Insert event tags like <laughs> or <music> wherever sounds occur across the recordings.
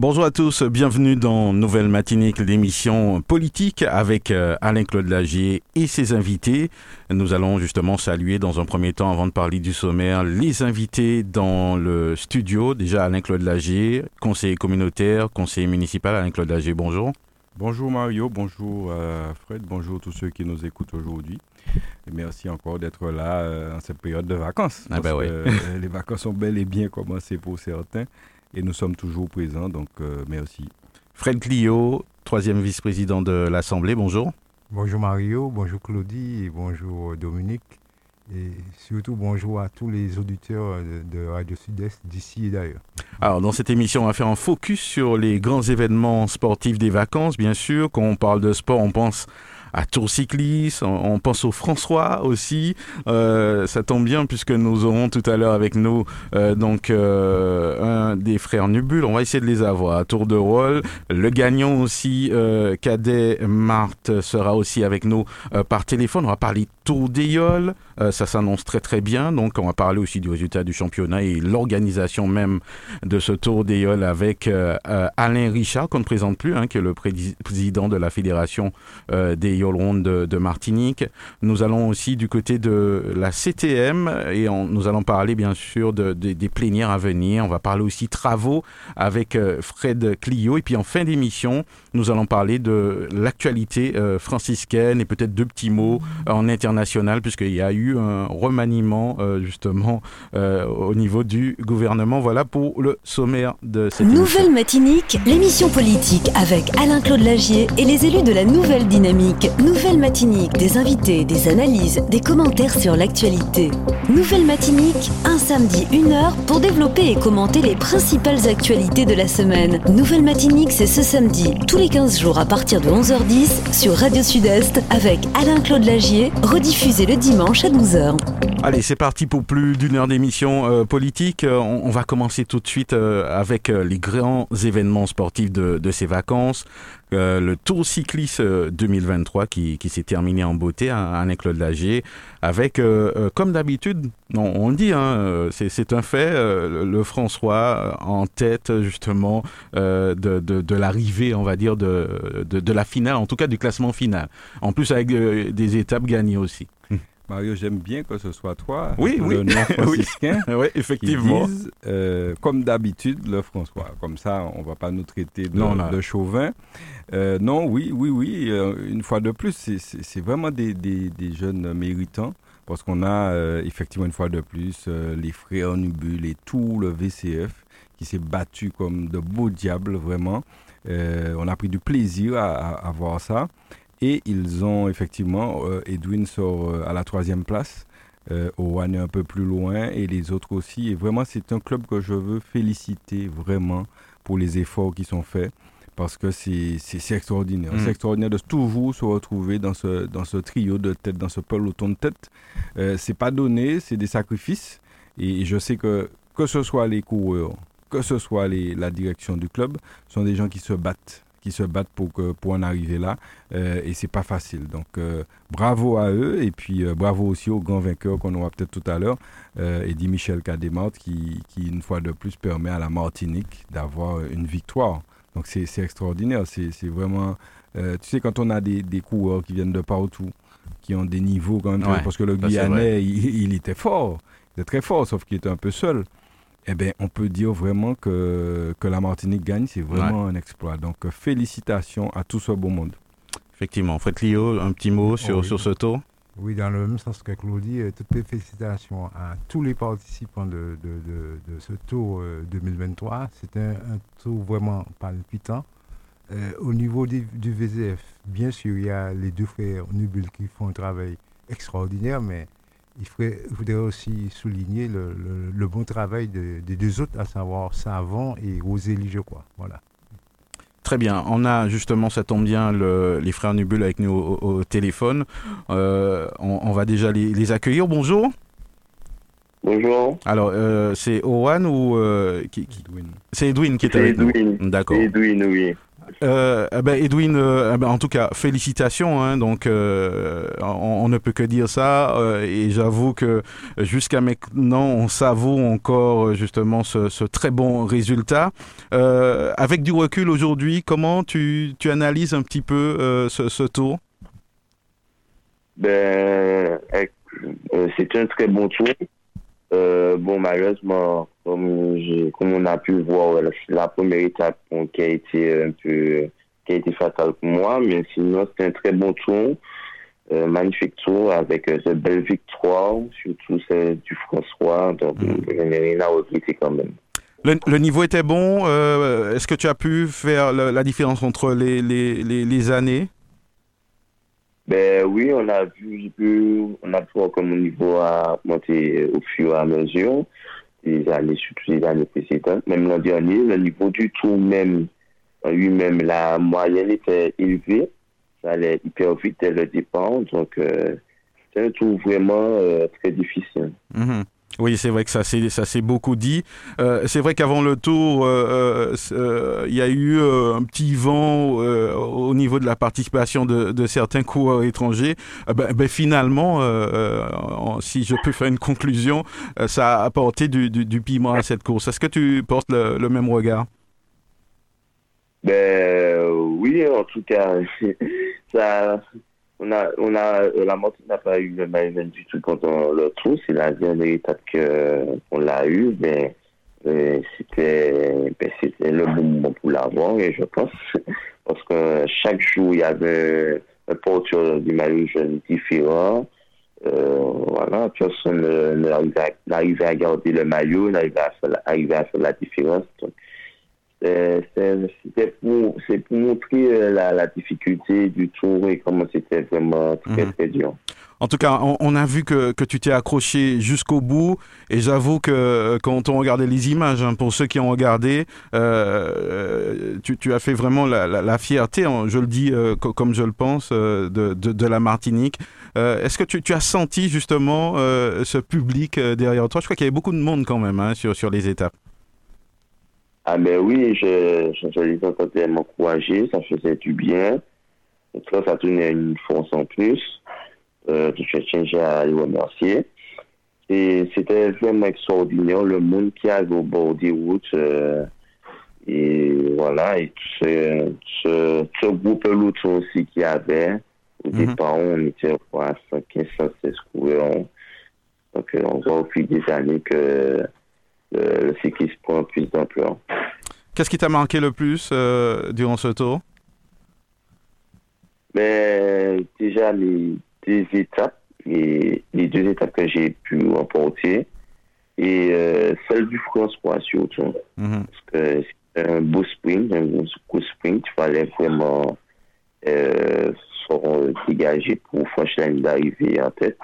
Bonjour à tous, bienvenue dans Nouvelle Matinique, l'émission politique avec euh, Alain-Claude Lagier et ses invités. Nous allons justement saluer dans un premier temps, avant de parler du sommaire, les invités dans le studio. Déjà Alain-Claude Lagier, conseiller communautaire, conseiller municipal. Alain-Claude Lagier, bonjour. Bonjour Mario, bonjour euh, Fred, bonjour tous ceux qui nous écoutent aujourd'hui. Et merci encore d'être là euh, en cette période de vacances. Ah bah oui. les vacances ont bel et bien commencé pour certains et nous sommes toujours présents, donc euh, merci. Fred Clio, troisième vice-président de l'Assemblée, bonjour. Bonjour Mario, bonjour Claudie et bonjour Dominique. Et surtout bonjour à tous les auditeurs de, Radio Sud-Est d'ici et d'ailleurs. Alors dans cette émission, on va faire un focus sur les grands événements sportifs des vacances, bien sûr. Quand on parle de sport, on pense à Tour Cycliste, on, pense au François aussi. Euh, ça tombe bien puisque nous aurons tout à l'heure avec nous euh, donc euh, un des frères Nubul. On va essayer de les avoir à Tour de Rôle. Le gagnant aussi, Cadet Marthe, sera aussi avec nous par téléphone. On va parler Tour d'Éole. ça s'annonce très très bien. Donc on va parler aussi du résultat du championnat et l'organisation même de ce Tour d'Éole avec Alain Richard qu'on ne présente plus, hein, qui est le président de la fédération des Yolande de, Martinique. Nous allons aussi du côté de la CTM et nous allons parler bien sûr de, des plénières à venir. On va parler aussi travaux avec euh, Fred Clio. Et puis en fin d'émission, nous allons parler de l'actualité euh, franciscaine et peut-être deux petits mots en international puisqu'il y a eu un remaniement euh, justement au niveau du gouvernement. Voilà pour le sommaire de cette Nouvelle Matinique, l'émission politique avec Alain-Claude Lagier et les élus de la Nouvelle Dynamique. Nouvelle Matinique, des invités, des analyses, des commentaires sur l'actualité. Nouvelle Matinique, un samedi, une heure pour développer et commenter les principales actualités de la semaine. Nouvelle Matinique, c'est ce samedi, tous les 15 jours à partir de 11h10 sur Radio Sud-Est avec Alain-Claude Lagier, rediffusé le dimanche à 12h. Allez, c'est parti pour plus d'une heure d'émission euh, politique. Euh, on, va commencer tout de suite euh, avec les grands événements sportifs de ces vacances. Le Tour cycliste 2023 qui, qui s'est terminé en beauté à, à Claude avec, comme d'habitude, on, on, dit, hein, c'est un fait, le François en tête justement de, de, de l'arrivée, on va dire, de, de, de, la finale, en tout cas du classement final. En plus avec des étapes gagnées aussi. Mario, j'aime bien que ce soit toi, oui, le <laughs> nom franciscain, <laughs> oui. effectivement. Qui dise, euh, comme d'habitude, le François. Comme ça, on ne va pas nous traiter de, de chauvin. Euh, non, oui, oui, oui. Euh, une fois de plus, c'est vraiment des, des, des, jeunes méritants. Parce qu'on a effectivement une fois de plus les frères Nubul et tout le VCF qui s'est battu comme de beaux diables, vraiment. on a pris du plaisir à, à, à voir ça. Et ils ont effectivement, euh, Edwin sort euh, à la troisième place, euh, Owen est un peu plus loin et les autres aussi. Et vraiment, c'est un club que je veux féliciter vraiment pour les efforts qui sont faits parce que c'est extraordinaire. Mm. C'est extraordinaire de toujours se retrouver dans ce, dans ce trio de tête, dans ce peloton de tête. Euh, c'est pas donné, c'est des sacrifices. Et je sais que que ce soit les coureurs, que ce soit les, la direction du club, sont des gens qui se battent qui se battent pour, que, pour en arriver là. Euh, et c'est pas facile. Donc euh, bravo à eux et puis euh, bravo aussi aux grands vainqueurs qu'on aura peut-être tout à l'heure, Eddie Michel Cademart qui, qui, une fois de plus permet à la Martinique d'avoir une victoire. Donc c'est extraordinaire. C'est vraiment. tu sais, quand on a des, des coureurs qui viennent de partout, qui ont des niveaux quand même, parce que le Guyanais, il, il, était fort. Il était très fort, sauf qu'il était un peu seul eh bien, on peut dire vraiment que, que la Martinique gagne, c'est vraiment un exploit. Donc, euh, félicitations à tout ce beau monde. Effectivement. Fred Clio, un petit mot sur, sur ce tour Oui, dans le même sens que Claudie, euh, toutes les félicitations à tous les participants de, de, de, ce tour 2023. Euh, C'était un, tour vraiment palpitant. au niveau du, du VZF, bien sûr, il y a les deux frères Nubul qui font un travail extraordinaire, mais il faudrait, aussi souligner le, bon travail des deux autres, à savoir Savant et Rosélie, je crois. Voilà. Très bien. On a justement, ça tombe bien, les frères Nubul avec nous au, téléphone. On, va déjà les, accueillir. Bonjour. Bonjour. Alors, c'est Owen ou qui, C'est Edwin qui est, avec nous. D'accord. Edwin, oui. Euh, eh ben Edwin, euh, eh ben, en tout cas, félicitations. Hein, donc, euh, on, ne peut que dire ça. et j'avoue que jusqu'à maintenant, on savoure encore justement ce, très bon résultat. avec du recul aujourd'hui, comment tu, tu, analyses un petit peu ce, ce, tour? Ben, C'est un très bon tour. Bon, malheureusement, comme, comme on a pu voir, la première étape qui a été un peu qui a été fatale pour moi, mais sinon c'était un très bon tour, euh, magnifique tour avec euh, cette belle victoire, surtout celle du François, donc mmh. je n'ai rien à regretter quand même. Le, niveau était bon. Euh, est-ce que tu as pu faire la, différence entre les, les, les, années? Ben oui, on a vu, on a voir comme le niveau a monté au fur et à mesure les années, surtout les années précédentes. Même l'an dernier, le niveau du tour même, lui-même, la moyenne était élevée. Ça allait hyper vite dès le départ. Donc, euh, c'est un tour vraiment euh, très difficile. Mhm. Oui, c'est vrai que ça s'est beaucoup dit. Euh, c'est vrai qu'avant le tour, euh, euh, il y a eu un petit vent au niveau de la participation de, certains coureurs étrangers. Ben, ben, finalement, si je peux faire une conclusion, ça a apporté du, piment à cette course. Est-ce que tu portes le, même regard? Ben, Oui, en tout cas, <laughs> ça, on a, on a, euh, la moto n'a pas eu le maillot du tout quand on le trouve. C'est la dernière étape qu'on l'a eu, mais, c'était, ben, c'était le bon moment pour l'avoir, et je pense, <laughs> parce que chaque jour, il y avait un porteur du maillot jaune différent. Euh, voilà, personne n'arrivait à, garder le maillot, n'arrivait à, à faire la différence. C'est pour, pour, montrer euh, la, la, difficulté du tour et comment c'était vraiment très, mhm. très dur. En tout cas, on, a vu que, que tu t'es accroché jusqu'au bout et j'avoue que euh, quand on regardait les images, hein, pour ceux qui ont regardé, euh, tu, tu, as fait vraiment la, la, fierté, hein, je le dis comme je le pense, de, de, de la Martinique. Est-ce que tu, tu, as senti justement ce public derrière toi? Je crois qu'il y avait beaucoup de monde quand même hein, sur, sur les étapes. Ah ben oui, je, je, je les m'encourager, ça faisait du bien. Et ça, ça donnait une force en plus. Euh, je tiens à les remercier. Et c'était vraiment extraordinaire, le monde qui avait au bord des routes. Euh, et voilà, et ce, ce, ce groupe l'autre aussi qui avait. Au mhm. départ, on était à 115, 116 coureurs. Donc, on voit au fil des années que le, cyclisme prend plus d'ampleur. Qu'est-ce qui t'a marqué le plus euh, durant ce tour? Mais ben, Déjà, les deux étapes, les deux étapes que j'ai pu remporter, et euh, celle du François surtout. Mhm. Parce que c'est un beau sprint, un beau sprint, il fallait vraiment euh, se dégager pour franchir la ligne d'arrivée en tête.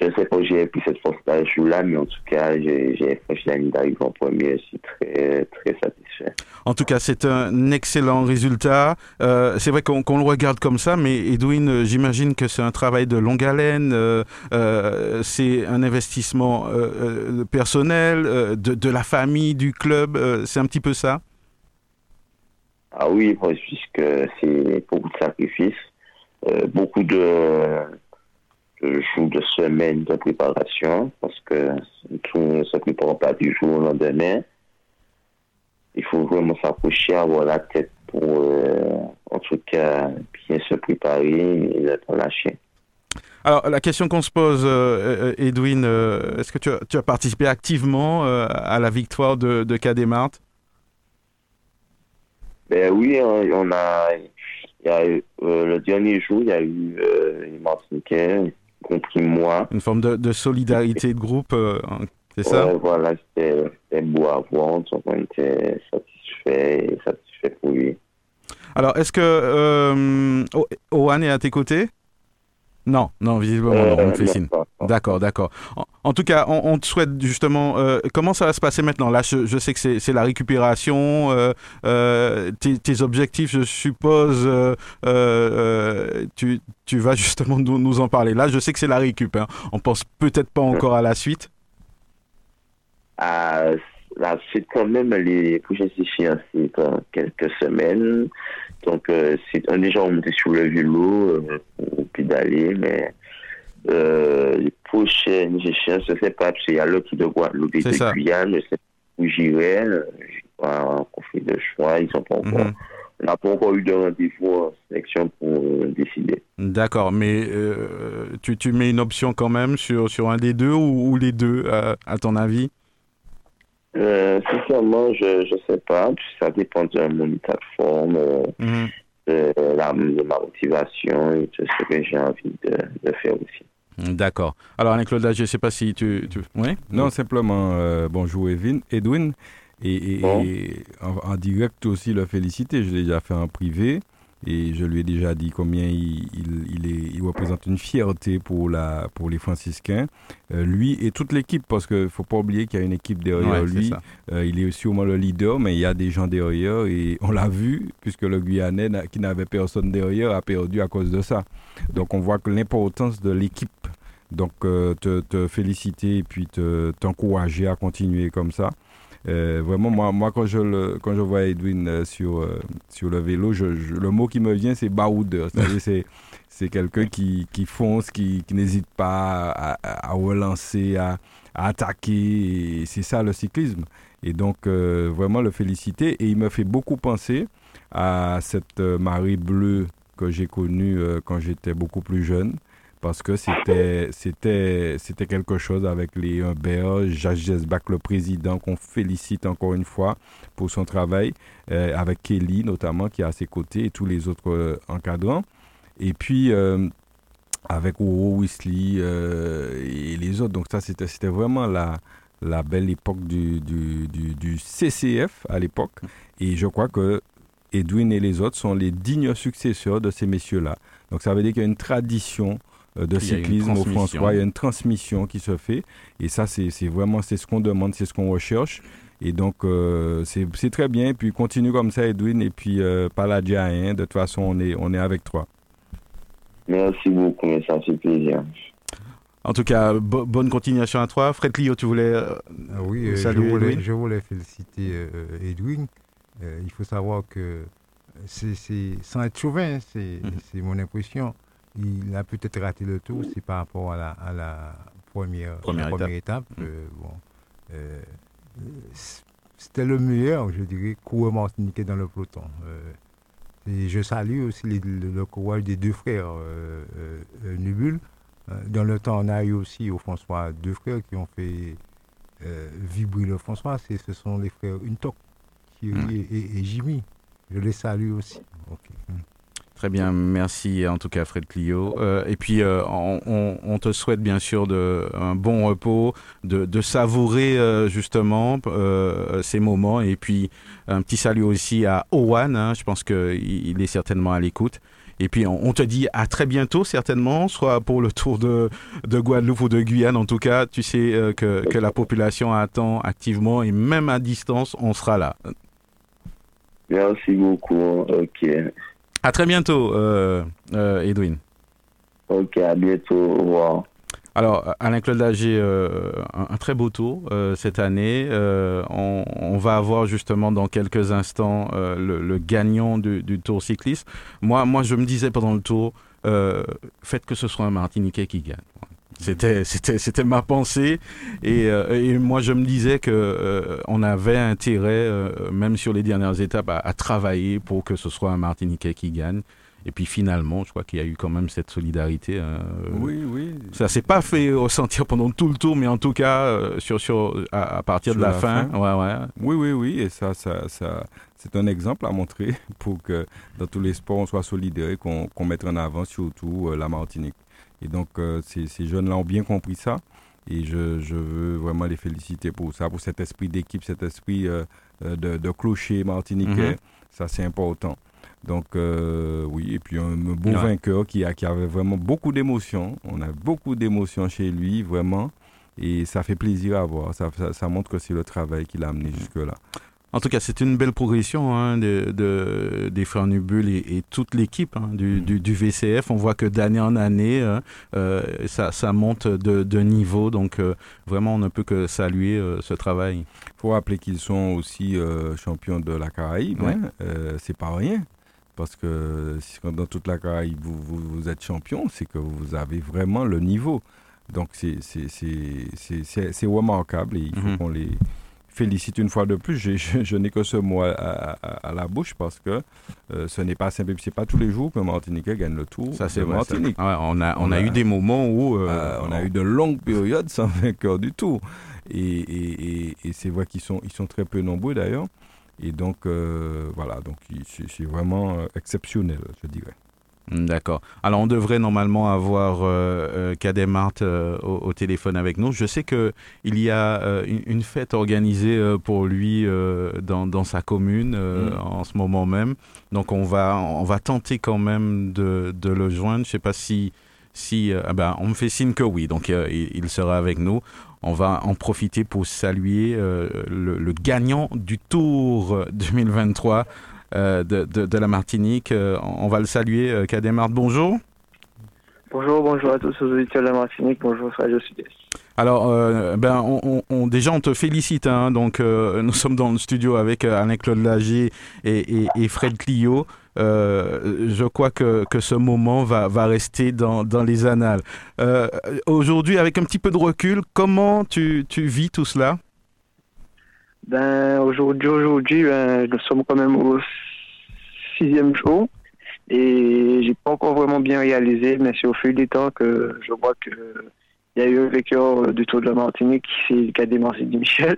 Je ne sais pas si j'ai pris cette force-là là mais en tout cas, j'ai franchi la ligne d'arrivée en premier. Je suis très, très satisfait. En tout cas, c'est un excellent résultat. Euh, c'est vrai qu'on le regarde comme ça, mais Edwin, euh, j'imagine que c'est un travail de longue haleine. Euh, c'est un investissement personnel, de, de, la famille, du club. c'est un petit peu ça? Ah oui, puisque c'est beaucoup de sacrifices, beaucoup de jour de semaine de préparation parce que tout ne se prépare pas du jour au lendemain. Il faut vraiment s'approcher, avoir la tête pour, euh, en tout cas, bien se préparer et ne pas lâcher. Alors, la question qu'on se pose, euh, euh, Edwin, est-ce que tu as, tu as, participé activement à la victoire de, de Cademart Ben oui, on a, il y a eu, le dernier jour, il y a eu les Martiniquais compris moi. Une forme de, solidarité de groupe, euh, c'est ça Voilà, c'était beau à voir, on était satisfait satisfait pour lui. Alors, est-ce que euh, Owen est à tes côtés? Non, non, visiblement, on fait signe. D'accord, d'accord. En, tout cas, on, te souhaite justement. comment ça va se passer maintenant? Là, je, sais que c'est la récupération. Tes, objectifs, je suppose, tu, tu, vas justement nous, nous, en parler. Là, je sais que c'est la récup. Hein. On pense peut-être pas encore à la suite. Ah, la suite, quand même, les prochaines échéances, c'est dans quelques semaines. Donc, euh, c'est un déjà on sur le vélo euh, pour pédaler, mais euh, les prochaines échéances, je ne sais pas, parce qu'il y a l'autre de Guadeloupe et de Guyane, je sais pas où j'irai. J'ai pas fait de choix, ils sont pas encore. Mhm. On n'a pas encore eu de rendez-vous en sélection pour décider. D'accord, mais tu, tu mets une option quand même sur, sur un des deux ou, les deux, à ton avis? Euh, sincèrement, je ne sais pas. Ça dépend de mon état de forme, euh, mhm. de, ma motivation et de ce que j'ai envie de, faire aussi. D'accord. Alors, Alain-Claude, je ne sais pas si tu... tu... Oui? Non, simplement, euh, bonjour Edwin. Edwin et, en, en, direct aussi le féliciter. Je l'ai déjà fait en privé. Et je lui ai déjà dit combien il, il, est, il représente une fierté pour, la, pour les franciscains. Euh, lui et toute l'équipe, parce qu'il ne faut pas oublier qu'il y a une équipe derrière lui. Euh, il est moins le leader, mais il y a des gens derrière. Et on l'a vu, puisque le Guyanais, qui n'avait personne derrière, a perdu à cause de ça. Donc on voit que l'importance de l'équipe. Donc euh, te, te, féliciter et puis t'encourager à continuer comme ça. Euh, vraiment, moi, moi quand, je le, quand je vois Edwin euh, sur, euh, sur le vélo, je, le mot qui me vient, c'est baroudeur. <laughs> C'est-à-dire, c'est, quelqu'un qui, qui fonce, qui, qui n'hésite pas à, à, relancer, à, à attaquer. c'est ça le cyclisme. Et donc, vraiment le féliciter. Et il me fait beaucoup penser à cette marée bleue que j'ai connue quand j'étais beaucoup plus jeune parce que c'était c'était c'était quelque chose avec les Humbert, Jacques le président, qu'on félicite encore une fois pour son travail, euh, avec Kelly notamment qui est à ses côtés et tous les autres euh, encadrants. Et puis euh, avec Oro Weasley et les autres. Donc ça c'était c'était vraiment la la belle époque du, du, du, CCF à l'époque. Et je crois que Edwin et les autres sont les dignes successeurs de ces messieurs-là. Donc ça veut dire qu'il y a une tradition euh, de cyclisme au François. Il y a une transmission qui se fait. Et ça, c'est vraiment c'est ce qu'on demande, c'est ce qu'on recherche. Et donc, euh, c'est très bien. Et puis, continue comme ça, Edwin. Et puis, euh, pas la hein. De toute façon, on est, on est avec toi. Merci beaucoup, ça fait plaisir. En tout cas, bonne continuation à toi. Fred Clio, tu voulais ah oui, saluer je voulais, je voulais féliciter Edwin. il faut savoir que c'est sans être chauvin, c'est mhm. mon impression il a peut-être raté le tour, c'est par rapport à la, à la première, première, étape. Mm. Euh, bon, euh, c'était le meilleur, je dirais, coureur martiniquais dans le peloton. Euh, et je salue aussi le, courage des deux frères Nubul. dans le temps, on a eu aussi au François deux frères qui ont fait vibrer le François. Ce sont les frères Untok, Thierry mm. et, Jimmy. Je les salue aussi. Mm. Très bien, merci en tout cas Fred Clio. Euh, et puis euh, on, te souhaite bien sûr de, un bon repos, de, savourer euh, justement ces moments. Et puis un petit salut aussi à Owan, hein. je pense qu'il est certainement à l'écoute. Et puis on, te dit à très bientôt certainement, soit pour le tour de, de Guadeloupe ou de Guyane. En tout cas, tu sais que, que la population attend activement et même à distance, on sera là. Merci beaucoup. Ok. À très bientôt, euh, euh, Edwin. Ok, à bientôt. Au revoir. Alors, Alain-Claude Lager, euh, un, très beau tour cette année. On, va avoir justement dans quelques instants le, gagnant du, tour cycliste. Moi, moi, je me disais pendant le tour, faites que ce soit un Martiniquais qui gagne. C'était, c'était, c'était ma pensée. Et, euh, et, moi, je me disais que euh, on avait intérêt, euh, même sur les dernières étapes, à, travailler pour que ce soit un Martiniquais qui gagne. Et puis finalement, je crois qu'il y a eu quand même cette solidarité. oui, oui. Ça s'est pas fait ressentir pendant tout le tour, mais en tout cas, sur, sur, à, partir de la, fin. Ouais, ouais. Oui, oui, oui. Et ça, ça, ça c'est un exemple à montrer <laughs> pour que dans tous les sports, on soit solidaire et qu'on, qu'on mette en avant surtout la Martinique. Et donc, euh, ces, ces jeunes-là ont bien compris ça. Et je, je, veux vraiment les féliciter pour ça, pour cet esprit d'équipe, cet esprit euh, euh, de, de, clocher martiniquais. Mhm. Ça, c'est important. Donc oui, et puis un, beau vainqueur qui, a, qui avait vraiment beaucoup d'émotions. On a beaucoup d'émotions chez lui, vraiment. Et ça fait plaisir à voir. Ça, ça, montre que c'est le travail qu'il a amené jusque-là. En tout cas, c'est une belle progression hein, de, des frères Nubul et, toute l'équipe hein, du, du, VCF. On voit que d'année en année, hein, euh, ça, ça, monte de, de niveau. Donc, euh, vraiment, on ne peut que saluer euh, ce travail. Il faut rappeler qu'ils sont aussi champions de la Caraïbe. Ouais. c'est pas rien. Parce que dans toute la Caraïbe, vous, vous, êtes champion, c'est que vous avez vraiment le niveau. Donc, c'est remarquable et il faut mm-hmm. qu'on les félicite une fois de plus. Je, n'ai que ce mot à, la bouche parce que euh, ce n'est pas simple. C'est pas tous les jours que Martinique gagne le tour. Ça, c'est Martinique. on, a, on, a, eu des moments où. Euh, euh, on a eu de longues périodes sans vainqueur du tout. Et, c'est vrai qu'ils sont, ils sont très peu nombreux d'ailleurs. Et donc, voilà, donc c'est vraiment exceptionnel, je dirais. Hmm, d'accord. Alors, on devrait normalement avoir euh, euh Mart euh, au, téléphone avec nous. Je sais qu'il y a euh, une, fête organisée pour lui dans, dans, sa commune hmm. en ce moment même. Donc, on va, on va tenter quand même de, de le joindre. Je ne sais pas si. si ah ben, on me fait signe que oui, donc il, il, sera avec nous. On va en profiter pour saluer le, le, gagnant du Tour 2023. Euh, de, de, la Martinique. Euh, on va le saluer. Euh, Cademart, bonjour. Bonjour, bonjour à tous les auditeurs de la Martinique. Bonjour, Radio Sud-Est. Alors, ben, on, déjà, on te félicite. Hein. donc, nous sommes dans le studio avec Alain-Claude Lagier et, et, Fred Clio. je crois que, que, ce moment va, va rester dans, dans les annales. Aujourd'hui, avec un petit peu de recul, comment tu, tu vis tout cela? Ben, aujourd'hui, aujourd'hui, ben, nous sommes quand même au sixième jour et j'ai pas encore vraiment bien réalisé, mais c'est au fil du temps que je vois que il y a eu un vainqueur du Tour de la Martinique, c'est Cadet Marcel Michel.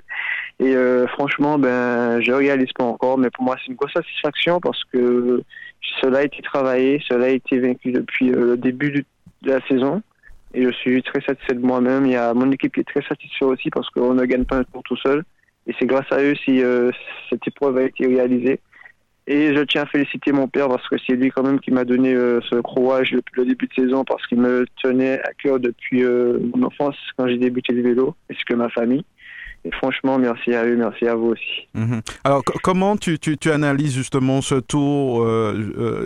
Et euh, franchement, ben, je réalise pas encore, mais pour moi, c'est une grosse satisfaction parce que cela a été travaillé, cela a été vaincu depuis euh, le début de la saison. Et je suis très satisfait de moi-même. Il y a mon équipe qui est très satisfaite aussi parce qu'on ne gagne pas un tour tout seul. Et c'est grâce à eux si euh, cette épreuve a été réalisée. Et je tiens à féliciter mon père parce que c'est lui quand même qui m'a donné euh, ce courage depuis le début de saison parce qu'il me tenait à cœur depuis euh, mon enfance quand j'ai débuté le vélo, ainsi que ma famille. Et franchement, merci à eux, merci à vous aussi. Mhm. Alors, comment tu, tu, tu, analyses justement ce tour,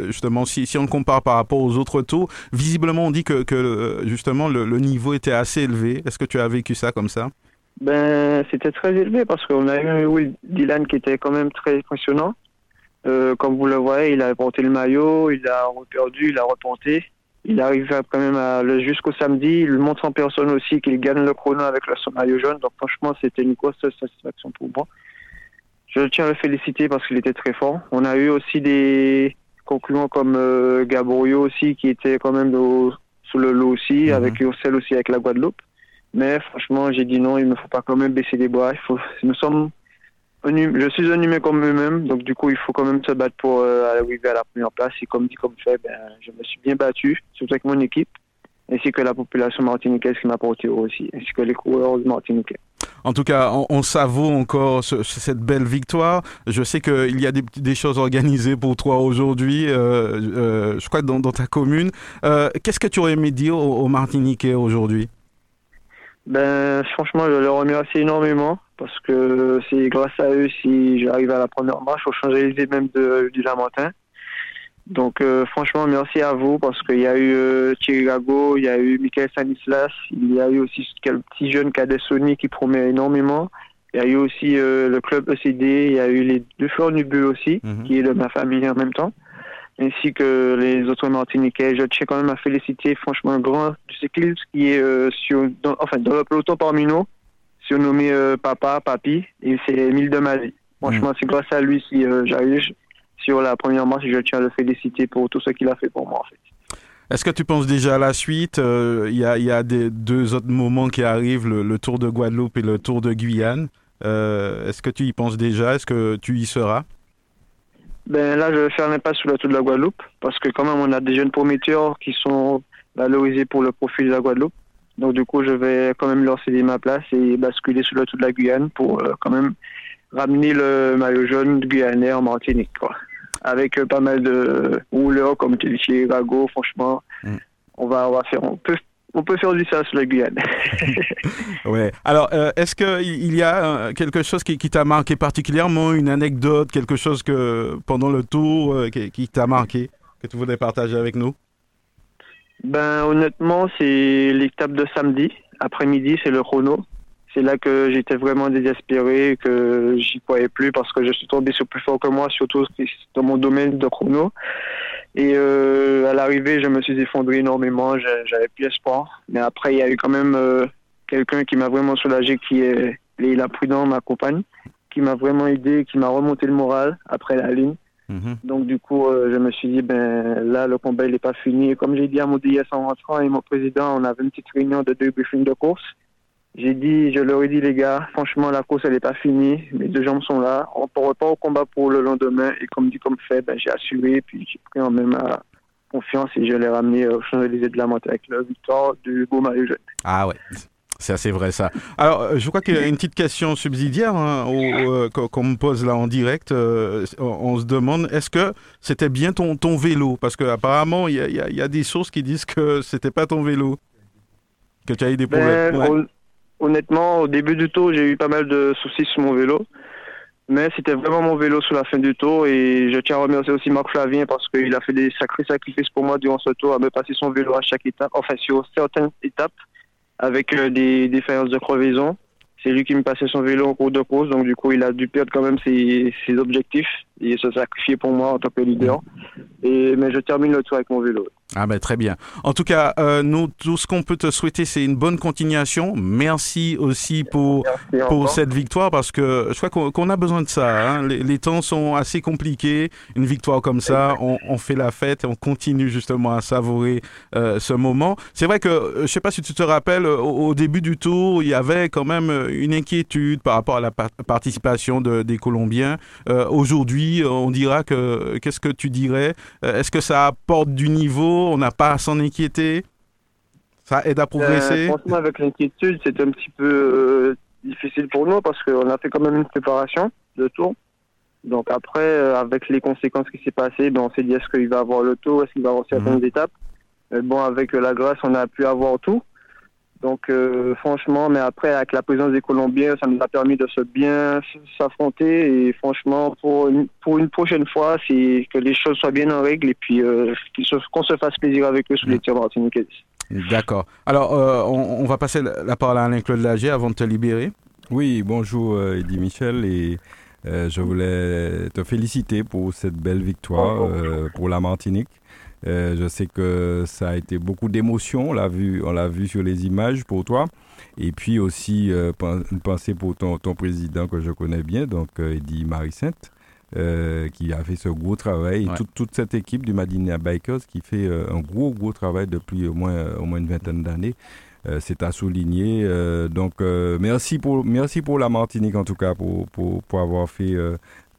justement, si, si on le compare par rapport aux autres tours, visiblement on dit que, que justement le niveau était assez élevé. Est-ce que tu as vécu ça comme ça? Ben, c'était très élevé parce qu'on a eu Will Dylan qui était quand même très impressionnant. Euh, comme vous le voyez, il a porté le maillot, il a perdu, il a reporté. Il arrive quand même jusqu'au samedi. Il montre en personne aussi qu'il gagne le chrono avec son maillot jaune. Donc franchement, c'était une grosse satisfaction pour moi. Je tiens à le féliciter parce qu'il était très fort. On a eu aussi des concurrents comme euh, aussi qui était quand même sous le lot aussi, mhm. avec Ursel aussi avec la Guadeloupe. Mais franchement, j'ai dit non, il ne faut pas quand même baisser les bras. Il faut, nous sommes hum, je suis un humain comme eux-mêmes, donc du coup, il faut quand même se battre pour euh, arriver à la première place. Et comme dit, comme fait, ben, je me suis bien battu, surtout avec mon équipe, ainsi que la population martiniquaise qui m'a porté aussi, ainsi que les coureurs martiniquais. En tout cas, on, savoure encore cette belle victoire. Je sais qu'il y a des, choses organisées pour toi aujourd'hui, euh, euh, je crois, dans, ta commune. Qu'est-ce que tu aurais aimé dire aux Martiniquais aujourd'hui? Ben, franchement, je les remercie énormément parce que c'est grâce à eux si j'arrive à la première marche au Champs-Élysées même de, du Lamentin. Donc, euh, franchement, merci à vous parce qu'il y a eu euh, Thierry Gago, il y a eu Michael Sanislas, il y a eu aussi quelques petits jeunes cadets Sony qui promet énormément. Il y a eu aussi euh, le club ECD, il y a eu les deux fleurs Nubu aussi, mhm. qui est de ma famille en même temps ainsi que les autres Martiniquais. Je tiens quand même à féliciter franchement un grand cycliste qui est euh, sur, dans, enfin, dans le peloton parmi nous, surnommé euh, Papa, Papi, et c'est Emile de Mali. Franchement, mm. c'est grâce à lui si euh, j'arrive sur la première marche je tiens à le féliciter pour tout ce qu'il a fait pour moi en fait. Est-ce que tu penses déjà à la suite? Il y a, y a des, deux autres moments qui arrivent, le, le, Tour de Guadeloupe et le Tour de Guyane. Est-ce que tu y penses déjà? Est-ce que tu y seras? Ben là, je vais faire l'impasse sur le tour de la Guadeloupe parce que quand même, on a des jeunes prometteurs qui sont valorisés pour le profil de la Guadeloupe. Donc du coup, je vais quand même leur céder ma place et basculer sur le tour de la Guyane pour euh, quand même ramener le maillot jaune guyanais en Martinique. Quoi. avec pas mal de rouleurs comme chez Rago, franchement. Mm. On va, on va faire, on peut, on peut faire du sur la Guyane. <laughs> ouais. Alors, est-ce qu'il y a quelque chose qui, t'a marqué particulièrement, une anecdote, quelque chose que pendant le tour qui t'a marqué, que tu voudrais partager avec nous? Ben honnêtement, c'est l'étape de samedi, après-midi, c'est le chrono. C'est là que j'étais vraiment désespéré, que j'y croyais plus parce que je suis tombé sur plus fort que moi, surtout dans mon domaine de chrono. Et euh, à l'arrivée, je me suis effondré énormément, j'avais plus espoir. Mais après, il y a eu quand même euh, quelqu'un qui m'a vraiment soulagé, qui est Léla Prudent, ma compagne, qui m'a vraiment aidé, qui m'a remonté le moral après la ligne. Mhm. Donc du coup, euh, je me suis dit, ben là, le combat, il n'est pas fini. comme j'ai dit à mon DS en rentrant et mon président, on avait une petite réunion de deux briefings de course. J'ai dit, je leur ai dit, les gars, franchement, la course, elle n'est pas finie. Mes deux jambes sont là. On ne pas au combat pour le lendemain. Et comme dit, comme fait, ben, j'ai assuré. Puis j'ai pris en même confiance et je l'ai ramené au Champs-Élysées de la Montée avec la victoire du beau Mario Jeune. Ah ouais. C'est assez vrai ça. Alors, euh, je crois qu'il y a une petite question subsidiaire hein, euh, qu'on me pose là en direct. Euh, on, se demande, est-ce que c'était bien ton, ton vélo? Parce qu'apparemment, il y a, y a, des sources qui disent que c'était pas ton vélo, que tu as eu des ben, problèmes. Honnêtement, au début du tour, j'ai eu pas mal de soucis sur mon vélo. Mais c'était vraiment mon vélo sur la fin du tour et je tiens à remercier aussi Marc Flavien parce qu'il a fait des sacrés sacrifices pour moi durant ce tour, à me passer son vélo à chaque étape, enfin sur certaines étapes avec euh, des défaillances de crevaison. C'est lui qui me passait son vélo en cours de course, donc du coup, il a dû perdre quand même ses, objectifs et se sacrifier pour moi en tant que leader. Mais je termine le tour avec mon vélo. Ah ben très bien. En tout cas, euh, nous, tout ce qu'on peut te souhaiter, c'est une bonne continuation. Merci aussi pour, pour cette victoire parce que je crois qu'on a besoin de ça. Hein. Les, temps sont assez compliqués. Une victoire comme ça, on, on, fait la fête et on continue justement à savourer euh, ce moment. C'est vrai que, euh, je sais pas si tu te rappelles, au, début du tour, il y avait quand même une inquiétude par rapport à la participation de, des Colombiens. Aujourd'hui, on dira que, qu'est-ce que tu dirais? Est-ce que ça apporte du niveau on n'a pas à s'en inquiéter Ça aide à progresser euh, Franchement, avec l'inquiétude, c'est un petit peu euh, difficile pour nous parce qu'on a fait quand même une préparation de tour. Donc après, euh, avec les conséquences qui s'est passées, ben, on s'est dit est-ce qu'il va avoir le tour, est-ce qu'il va avoir certaines mhm. étapes. bon, avec la grâce, on a pu avoir tout. Donc franchement, mais après avec la présence des Colombiens, ça nous a permis de se bien s'affronter et franchement pour une, pour une prochaine fois, c'est que les choses soient bien en règle et puis qu'on se fasse plaisir avec eux sous les tirs martiniquais. D'accord. Alors on, va passer la parole à Alain-Claude Lager avant de te libérer. Oui, bonjour Eddie Michel et je voulais te féliciter pour cette belle victoire pour la Martinique. Euh, je sais que ça a été beaucoup d'émotions, on l'a vu, on l'a vu sur les images pour toi. Et puis aussi euh, une pensée pour ton, ton, président que je connais bien, donc euh, Eddie Marie-Sainte, qui a fait ce gros travail. Et toute, toute, cette équipe du Madina Bikers qui fait un gros, gros travail depuis au moins, au moins une vingtaine d'années. c'est à souligner. donc, merci, pour, merci pour la Martinique, en tout cas, pour, pour, pour avoir fait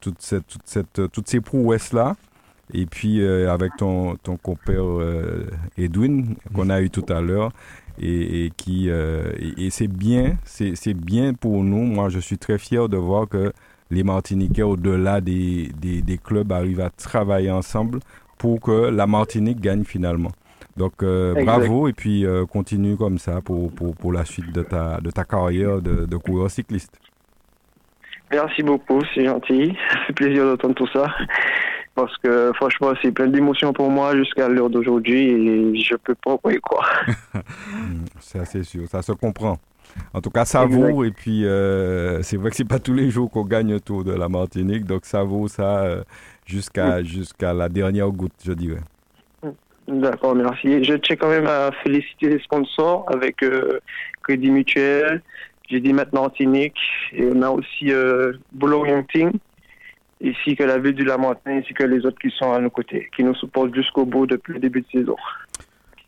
toute cette, toute cette, toutes ces prouesses-là. Et puis euh, avec ton, ton compère euh, Edwin qu'on a eu tout à l'heure et, qui euh, et, c'est bien c'est bien pour nous. Moi je suis très fier de voir que les Martiniquais au-delà des, des, des, clubs arrivent à travailler ensemble pour que la Martinique gagne finalement. Donc bravo et puis continue comme ça pour, pour, pour, la suite de ta, de ta carrière de, de coureur cycliste. Merci beaucoup, c'est gentil. <laughs> Fait plaisir d'entendre tout ça parce que franchement, c'est plein d'émotions pour moi jusqu'à l'heure d'aujourd'hui et je peux pas y croire. <laughs> c'est assez sûr, ça se comprend. En tout cas, ça vaut. Et puis, euh, c'est vrai que c'est pas tous les jours qu'on gagne autour de la Martinique, donc ça vaut ça euh, jusqu'à jusqu'à la dernière goutte, je dirais. D'accord, merci. Je tiens quand même à féliciter les sponsors avec euh, Crédit Mutuel, j'ai dit maintenant Martinique, et on a aussi Boulogne ici que la ville du Lamentin, ainsi que les autres qui sont à nos côtés, qui nous supportent jusqu'au bout depuis le début de saison.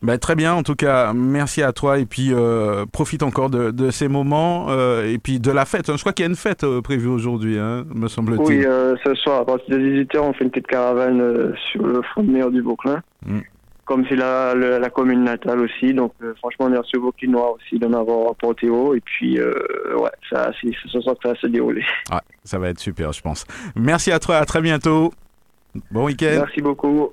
Ben, très bien, en tout cas, merci à toi et puis euh, profite encore de, de ces moments euh, et puis de la fête. Je crois qu'il y a une fête euh, prévue aujourd'hui, hein, me semble-t-il. Oui, ce soir, à partir de 18h, on fait une petite caravane sur le front de mer du Vauclin. Mm comme c'est la, la, commune natale aussi. Donc, euh, franchement, merci aux Vauquinois aussi de m'avoir apporté haut. Et puis, euh, ouais, ça, c'est ce soir que ça va se dérouler. Ouais, ça va être super, je pense. Merci à toi, à très bientôt. Bon week-end. Merci beaucoup.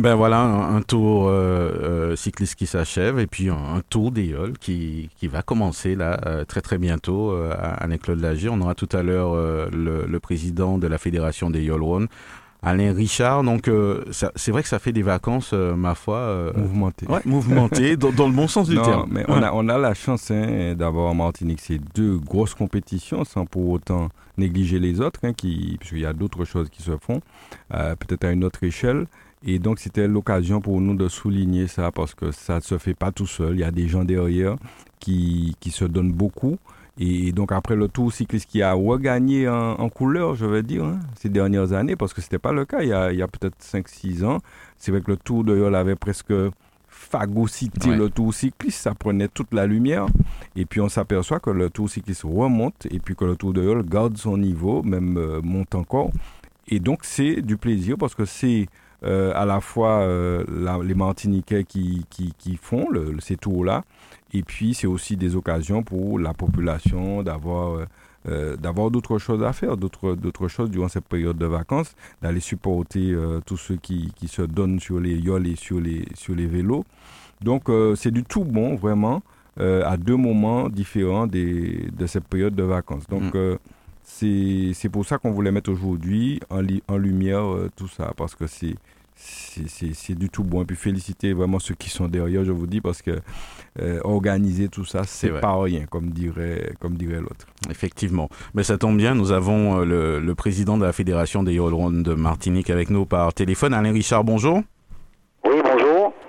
Ben voilà, un, tour euh, euh, cycliste qui s'achève et puis un, tour d'Éole qui, qui va commencer là euh, très très bientôt à Claude Lagier. On aura tout à l'heure le, président de la fédération des One, Alain Richard. Donc c'est vrai que ça fait des vacances, ma foi, mouvementées. Ouais, mouvementées dans, le bon sens du terme. Mais on, a, on a la chance hein, d'avoir en Martinique ces deux grosses compétitions sans pour autant négliger les autres, hein, qui, puisqu'il y a d'autres choses qui se font, peut-être à une autre échelle. Et donc, c'était l'occasion pour nous de souligner ça parce que ça ne se fait pas tout seul. Il y a des gens derrière qui, qui se donnent beaucoup. Et donc, après le tour cycliste qui a regagné en, en couleur, je vais dire, hein, ces dernières années, parce que ce n'était pas le cas il y a, a peut-être 5-6 ans. C'est vrai que le tour de Yol avait presque phagocyté le tour cycliste, ça prenait toute la lumière. Et puis on s'aperçoit que le tour cycliste remonte et puis que le tour de Yol garde son niveau, même euh, monte encore. Et donc c'est du plaisir parce que c'est euh, à la fois euh, les Martiniquais qui, qui, font le, ces tours-là, et puis c'est aussi des occasions pour la population d'avoir euh, d'avoir d'autres choses à faire, d'autres d'autres choses durant cette période de vacances, d'aller supporter tous ceux qui, qui, se donnent sur les yoles et sur les sur les vélos. Donc c'est du tout bon vraiment à deux moments différents des, de cette période de vacances. Donc mm. c'est pour ça qu'on voulait mettre aujourd'hui en, en lumière tout ça parce que c'est c'est du tout bon. Et puis féliciter vraiment ceux qui sont derrière, je vous dis, parce que euh, organiser tout ça, c'est pas rien, comme dirait, comme dirait l'autre. Effectivement. Mais ça tombe bien, nous avons euh, le, le président de la Fédération des Yolrondes de Martinique avec nous par téléphone. Alain Richard, bonjour.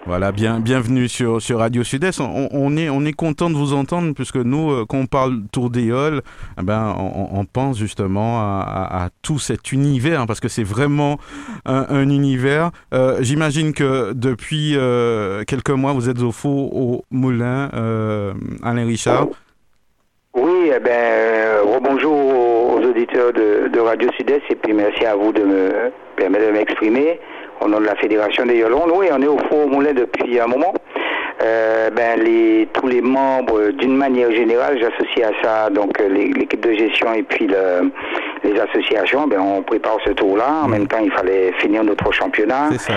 Voilà, bien, bienvenue sur, sur Radio Sud-Est. On, est, on est content de vous entendre puisque nous, euh, quand on parle Tour d'Éole, eh ben, on, pense justement à, tout cet univers parce que c'est vraiment un, univers. Euh, j'imagine que depuis euh, quelques mois, vous êtes au faux au Moulin, Alain Richard. Oui, eh ben, rebonjour aux auditeurs de, de Radio Sud-Est et puis merci à vous de me permettre de m'exprimer au nom de la Fédération des Yolondes. Oui, on est au Four Moulin depuis un moment. Euh, ben, les, tous les membres, d'une manière générale, j'associe à ça donc l'équipe de gestion et puis le, les associations. Ben, on prépare ce tour-là. En mmh. même temps, il fallait finir notre championnat. Ça.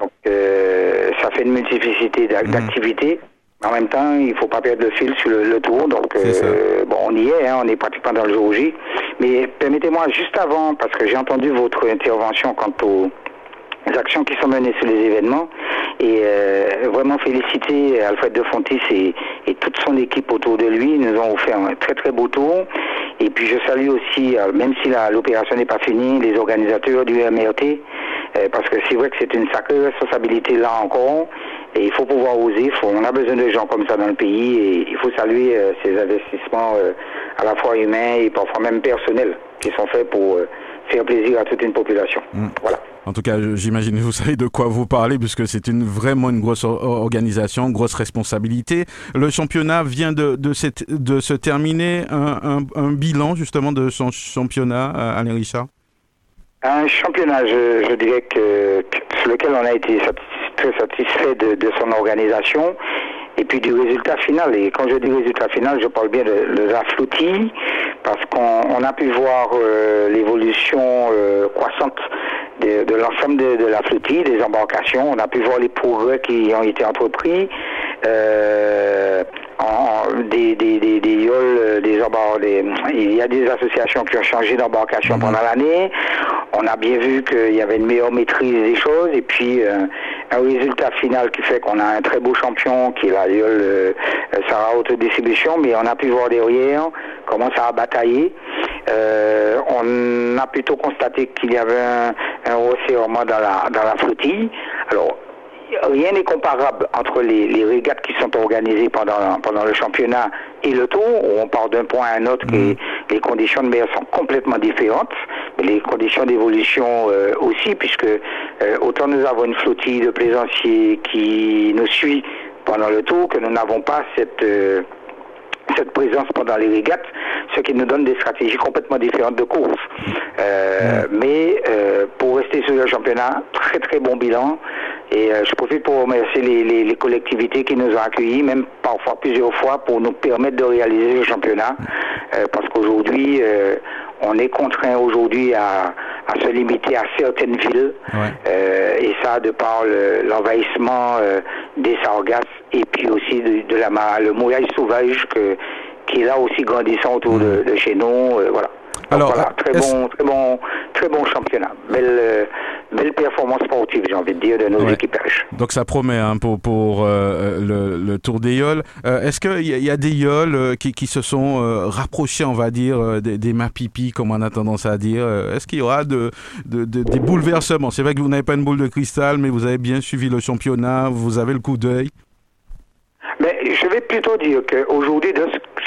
Donc, euh, ça fait une multiplicité mmh. d'activités. En même temps, il ne faut pas perdre le fil sur le, tour. Donc, euh, bon, on y est, hein, on est pratiquement dans le jour J. Mais permettez-moi, juste avant, parce que j'ai entendu votre intervention quant au, les actions qui sont menées sur les événements. Et euh, vraiment féliciter Alfred de Fontis et, et, toute son équipe autour de lui. Ils nous ont offert un très très beau tour. Et puis je salue aussi, euh, même si l'opération n'est pas finie, les organisateurs du MRT, euh, parce que c'est vrai que c'est une sacrée responsabilité là encore. Et il faut pouvoir oser. Faut, on a besoin de gens comme ça dans le pays et il faut saluer ces investissements à la fois humains et parfois même personnels qui sont faits pour faire plaisir à toute une population. Mm. Voilà. En tout cas, j'imagine que vous savez de quoi vous parlez, puisque c'est une, vraiment une grosse organisation, grosse responsabilité. Le championnat vient de, se terminer. Un, bilan justement de son championnat, euh, Alain Richard? Un championnat, je, dirais que, sur lequel on a été très satisfait de, son organisation et puis du résultat final. Et quand je dis résultat final, je parle bien de, de parce qu'on a pu voir euh, l'évolution euh, croissante de, l'ensemble de, la flottille, des embarcations. On a pu voir les progrès qui ont été entrepris. Euh, en, des, des, des, des yoles, des, des, il y a des associations qui ont changé d'embarcation mhm. pendant l'année. On a bien vu qu'il y avait une meilleure maîtrise des choses et puis euh, un résultat final qui fait qu'on a un très beau champion qui est la Yole euh, Sarah Haute Distribution, mais on a pu voir derrière comment ça a bataillé. Euh, on a plutôt constaté qu'il y avait un, un resserrement dans la, dans la flottille. Alors, rien n'est comparable entre les, les, régates qui sont organisées pendant, pendant le championnat et le tour, où on part d'un point à un autre et mm. les conditions de mer sont complètement différentes, mais les conditions d'évolution euh, aussi, puisque euh, autant nous avons une flottille de plaisanciers qui nous suit pendant le tour, que nous n'avons pas cette cette présence pendant les régates, ce qui nous donne des stratégies complètement différentes de course. Euh, mais euh, pour rester sur le championnat, très très bon bilan. Et euh, je profite pour remercier les, les, collectivités qui nous ont accueillis, même parfois plusieurs fois, pour nous permettre de réaliser le championnat. parce qu'aujourd'hui, on est contraint aujourd'hui à, à, se limiter à certaines villes. et ça, de par l'envahissement des sargasses et puis aussi de, la le mouillage sauvage que, qui est là aussi grandissant autour de, chez nous. Euh, voilà. Alors, voilà, très bon, très bon, très bon championnat. Belle, euh, belle performance sportive, j'ai envie de dire, de nos équipages. Donc ça promet hein, pour, pour euh, le, le, Tour des Yoles. Est-ce qu'il y, y, a des Yoles qui, qui se sont rapprochés, on va dire, des, des Mapipi, comme on a tendance à dire Est-ce qu'il y aura de, de, des bouleversements? C'est vrai que vous n'avez pas une boule de cristal, mais vous avez bien suivi le championnat, vous avez le coup d'œil. Mais je vais plutôt dire qu'aujourd'hui,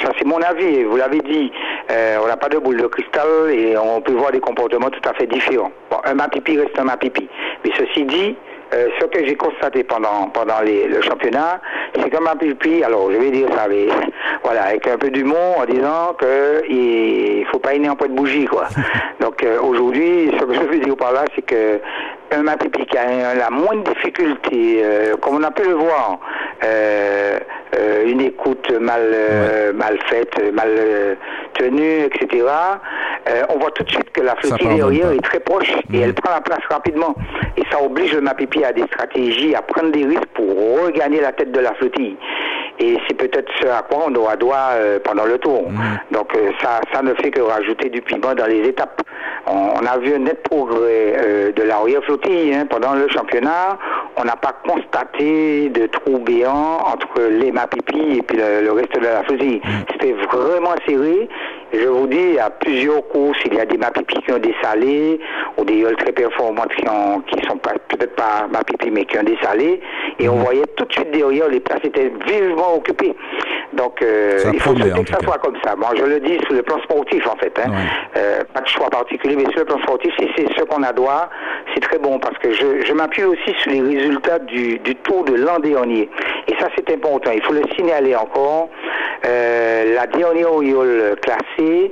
ça c'est mon avis, vous l'avez dit, euh, on n'a pas de boule de cristal et on peut voir des comportements tout à fait différents. Bon, un mapipi reste un mapipi. Mais ceci dit, euh, ce que j'ai constaté pendant pendant les, le championnat, c'est qu'un mapipi, alors je vais dire ça, mais, voilà, avec un peu d'humour en disant que il faut pas aller en point de bougie, quoi. <laughs> Donc euh, aujourd'hui, ce que je veux dire par là, c'est que un mapipi qui a la moindre difficulté, comme on a pu le voir, euh, euh, une écoute mal, euh, mal faite, mal tenue, etc. on voit tout de suite que la flottille derrière est très proche et elle prend la place rapidement. Et ça oblige le Mapipi à des stratégies, à prendre des risques pour regagner la tête de la flottille. Et c'est peut-être ce à quoi on doit droit pendant le tour. Donc ça, ça ne fait que rajouter du piment dans les étapes. On, a vu un net progrès de l'arrière flottille hein, pendant le championnat. On n'a pas constaté de trous béants entre les Mapipi et puis le, reste de la flottille. Mm. C'était vraiment serré. Je vous dis, il y a plusieurs courses, il y a des Mapipi qui ont des salés, ou des yoles très performantes qui, ont, qui sont peut-être pas Mapipi, mais qui ont des salés. Et on mm. voyait tout de suite derrière, les places étaient vivement occupées. Donc, euh, il faut que ça soit comme ça. Bon, je le dis sur le plan sportif, en fait. Hein. Euh, pas de choix particulier, mais sur le plan sportif, si c'est ce qu'on a droit, c'est très bon parce que je, je m'appuie aussi sur les résultats du, du tour de l'an dernier. Et ça, c'est important. Il faut le signaler encore. Euh, la dernière Oyol classée,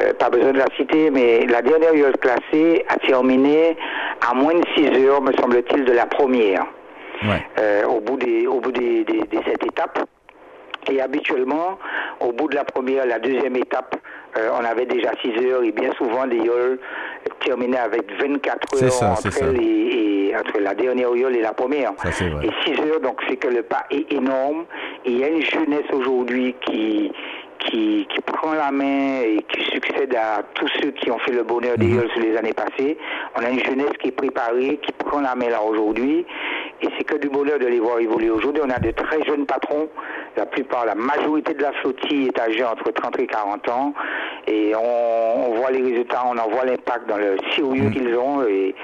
euh, pas besoin de la citer, mais la dernière Oyol classée a terminé à moins de 6 heures, me semble-t-il, de la première. Euh, au bout des, au bout des, des, des sept étapes. Et habituellement, au bout de la première, la deuxième étape, euh, on avait déjà 6 heures et bien souvent des yoles terminaient avec 24 heures entre, et, entre la dernière yole et la première. et 6 heures, donc c'est que le pas est énorme. Et il y a une jeunesse aujourd'hui qui, qui, qui, prend la main et qui succède à tous ceux qui ont fait le bonheur des mm sur les années passées. On a une jeunesse qui est préparée, qui prend la main là aujourd'hui. Et c'est que du bonheur de les voir évoluer. Aujourd'hui, on a de très jeunes patrons. La plupart, la majorité de la flottille est âgée entre 30 et 40 ans. Et on, voit les résultats, on en voit l'impact dans le sérieux mm. qu'ils ont. Et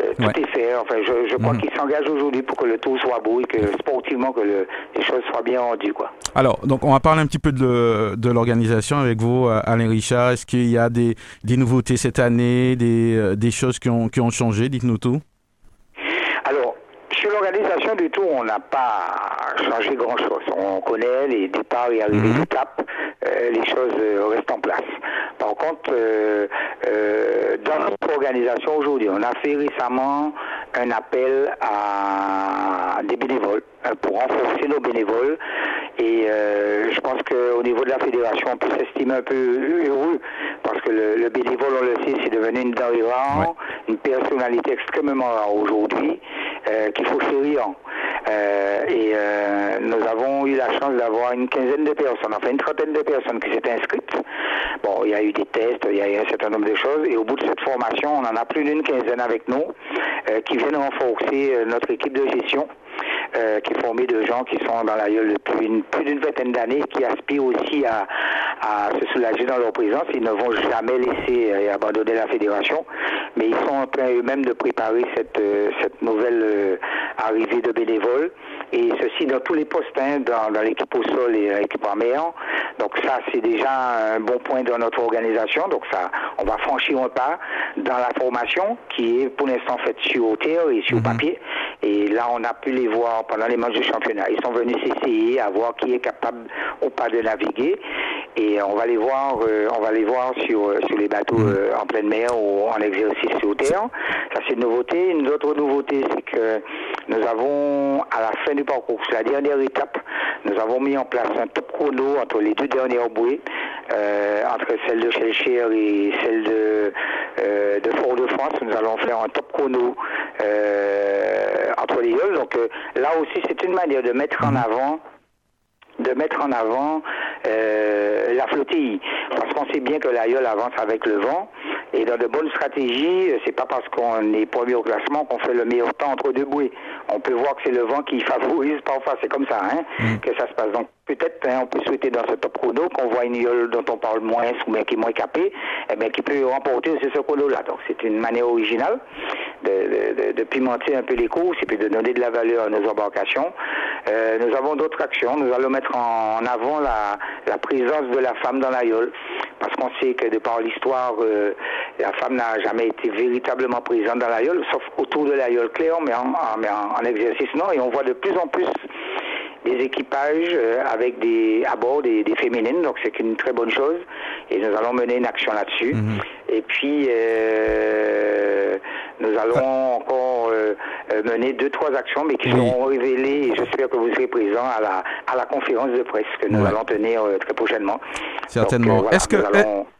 euh, tout est fait. Enfin, je, crois mm. qu'ils s'engagent aujourd'hui pour que le tour soit beau et que sportivement, que les choses soient bien rendues. Quoi. Alors, donc on va parler un petit peu de, de l'organisation avec vous, euh, Alain Richard. Est-ce qu'il y a des, des, nouveautés cette année, des, euh, des choses qui ont, qui ont changé? Dites-nous tout. Alors, sur l'organisation du tour, on n'a pas changé grand-chose. On connaît les départs et arrivées mm d'étapes. les choses restent en place. Par contre, dans notre organisation aujourd'hui, on a fait récemment un appel à des bénévoles euh, pour renforcer nos bénévoles. Et euh, je pense qu'au niveau de la fédération, on peut s'estimer un peu heureux parce que le, bénévole, on le sait, c'est devenu une denrée rare, une personnalité extrêmement rare aujourd'hui euh, qu'il faut chérir. Et nous avons eu la chance d'avoir une quinzaine de personnes, enfin une trentaine de personnes qui s'étaient inscrites. Bon, il y a eu des tests, il y a eu un certain nombre de choses, et au bout de cette formation, on en a plus d'une quinzaine avec nous qui viennent renforcer notre équipe de gestion. Euh, qui est formé de gens qui sont dans la gueule depuis plus d'une vingtaine d'années, qui aspirent aussi à, se soulager dans leur présence. Ils ne vont jamais laisser et euh, abandonner la fédération, mais ils sont en train eux-mêmes de préparer cette, euh, cette nouvelle arrivée de bénévoles. et ceci dans tous les postes, hein, dans, l'équipe au sol et l'équipe en mer. Donc ça, c'est déjà un bon point dans notre organisation. Donc ça, on va franchir un pas dans la formation qui est pour l'instant faite sur terre et sur mhm. papier. Et là, on a pu les voir pendant les matchs de championnat. Ils sont venus s'essayer à voir qui est capable ou pas de naviguer. Et on va les voir, euh, on va les voir sur, euh, sur les bateaux mhm. euh, en pleine mer ou en exercice sur terre. Ça, c'est une nouveauté. Une autre nouveauté, c'est que nous avons, à la fin du parcours, c'est la dernière étape, nous avons mis en place un top chrono entre les deux dernières bouées, entre celle de Chelcher et celle de, de Fort-de-France. Nous allons faire un top chrono entre les deux. Donc là aussi, c'est une manière de mettre en mhm. avant de mettre en avant euh, la flottille. Parce qu'on sait bien que l'aïeul avance avec le vent. Et dans de bonnes stratégies, c'est pas parce qu'on est premier au classement qu'on fait le meilleur temps entre deux bouées. On peut voir que c'est le vent qui favorise parfois, c'est comme ça hein, mm. que ça se passe. Donc peut-être hein, on peut souhaiter dans ce top chrono qu'on voit une iole dont on parle moins ou bien qui est moins capée, eh bien, qui peut remporter ce chrono-là. Donc c'est une manière originale de, pimenter un peu les courses et puis de donner de la valeur à nos embarcations. Euh, nous avons d'autres actions. Nous allons mettre en, avant la, la, présence de la femme dans l'aïeul parce qu'on sait que de par l'histoire, euh, la femme n'a jamais été véritablement présente dans l'aïeul, sauf autour de l'aïeul clair, mais, en, exercice non. Et on voit de plus en plus des équipages euh, avec des à bord des, féminines, donc c'est une très bonne chose. Et nous allons mener une action là-dessus. Mhm. Et puis euh, nous allons encore euh, mener deux trois actions, mais qui seront révélées. Et j'espère que vous serez présents à la à la conférence de presse que nous allons tenir très prochainement. Certainement. Est-ce que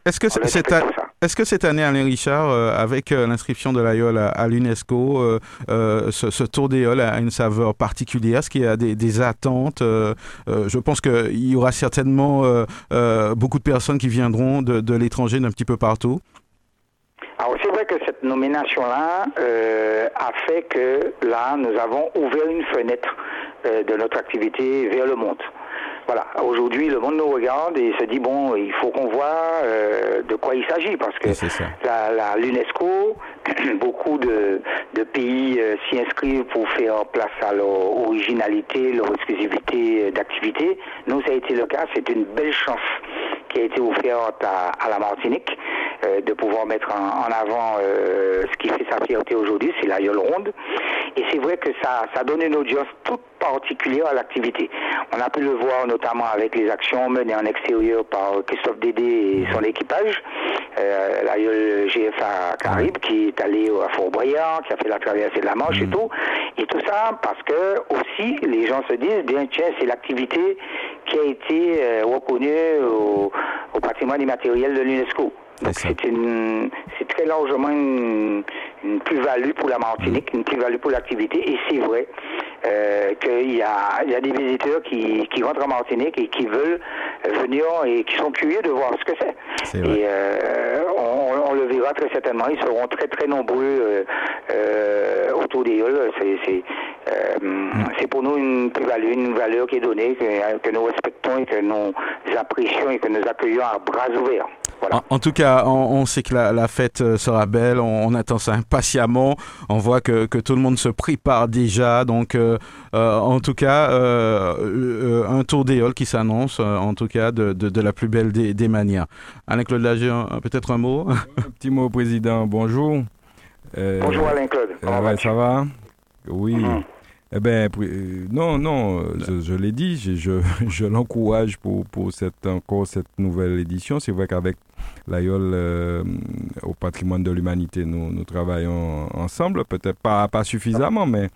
est-ce que cette est-ce que cette année, Alain Richard, avec l'inscription de l'AIOL à, l'UNESCO, ce, tour d'AIOL a une saveur particulière? Est-ce qu'il y a des, des attentes euh, euh, je pense qu'il y aura certainement euh, beaucoup de personnes qui viendront de, l'étranger, d'un petit peu partout. Alors c'est vrai que cette nomination-là a fait que là, nous avons ouvert une fenêtre de notre activité vers le monde. Voilà, aujourd'hui, le monde nous regarde et se dit, bon, il faut qu'on voit euh, de quoi il s'agit, parce que l'UNESCO, <clears throat> beaucoup de, pays euh, s'y inscrivent pour faire place à leur originalité, leur exclusivité euh, d'activité. Nous, ça a été le cas, c'est une belle chance qui a été offerte à, la Martinique de pouvoir mettre en, avant ce qui fait sa fierté aujourd'hui, c'est la Yole Ronde. Et c'est vrai que ça, ça donne une audience toute particulière à l'activité. On a pu le voir notamment avec les actions menées en extérieur par Christophe Dédé et son équipage. Euh, le GFA Caraïbes qui est allé à Fort-Boyard, qui a fait la traversée de la Manche et mm. tout. Et tout ça parce que aussi les gens se disent, bien tiens, c'est l'activité qui a été euh, reconnue au, au patrimoine immatériel de l'UNESCO. Donc c'est très largement une, plus-value pour la Martinique, mm. une plus-value pour l'activité. Et c'est vrai euh, qu'il y a, y a des visiteurs qui, qui rentrent en Martinique et qui veulent venir et qui sont curieux de voir ce que c'est. Et euh, on, le verra très certainement. Ils seront très très nombreux euh, autour des halls. Mm. C'est pour nous une plus-value, une valeur qui est donnée, que, que nous respectons et que nous apprécions et que nous accueillons à bras ouverts. En, tout cas, on, sait que la, fête euh, sera belle, on, attend ça impatiemment, on voit que, tout le monde se prépare déjà, donc euh, euh, en tout cas, un tour d'éole qui s'annonce, en tout cas, de, la plus belle des, manières. Alain-Claude Lager, peut-être un mot? Un petit mot, Président, bonjour. bonjour Alain-Claude, ça va? Oui. Mm-hmm. Eh bien, euh, non, non, euh, je, l'ai dit, je, <laughs> je, l'encourage pour, pour cette, encore cette nouvelle édition. C'est vrai qu'avec l'AIOL euh, au patrimoine de l'humanité, nous, nous travaillons ensemble, peut-être pas, pas suffisamment, mais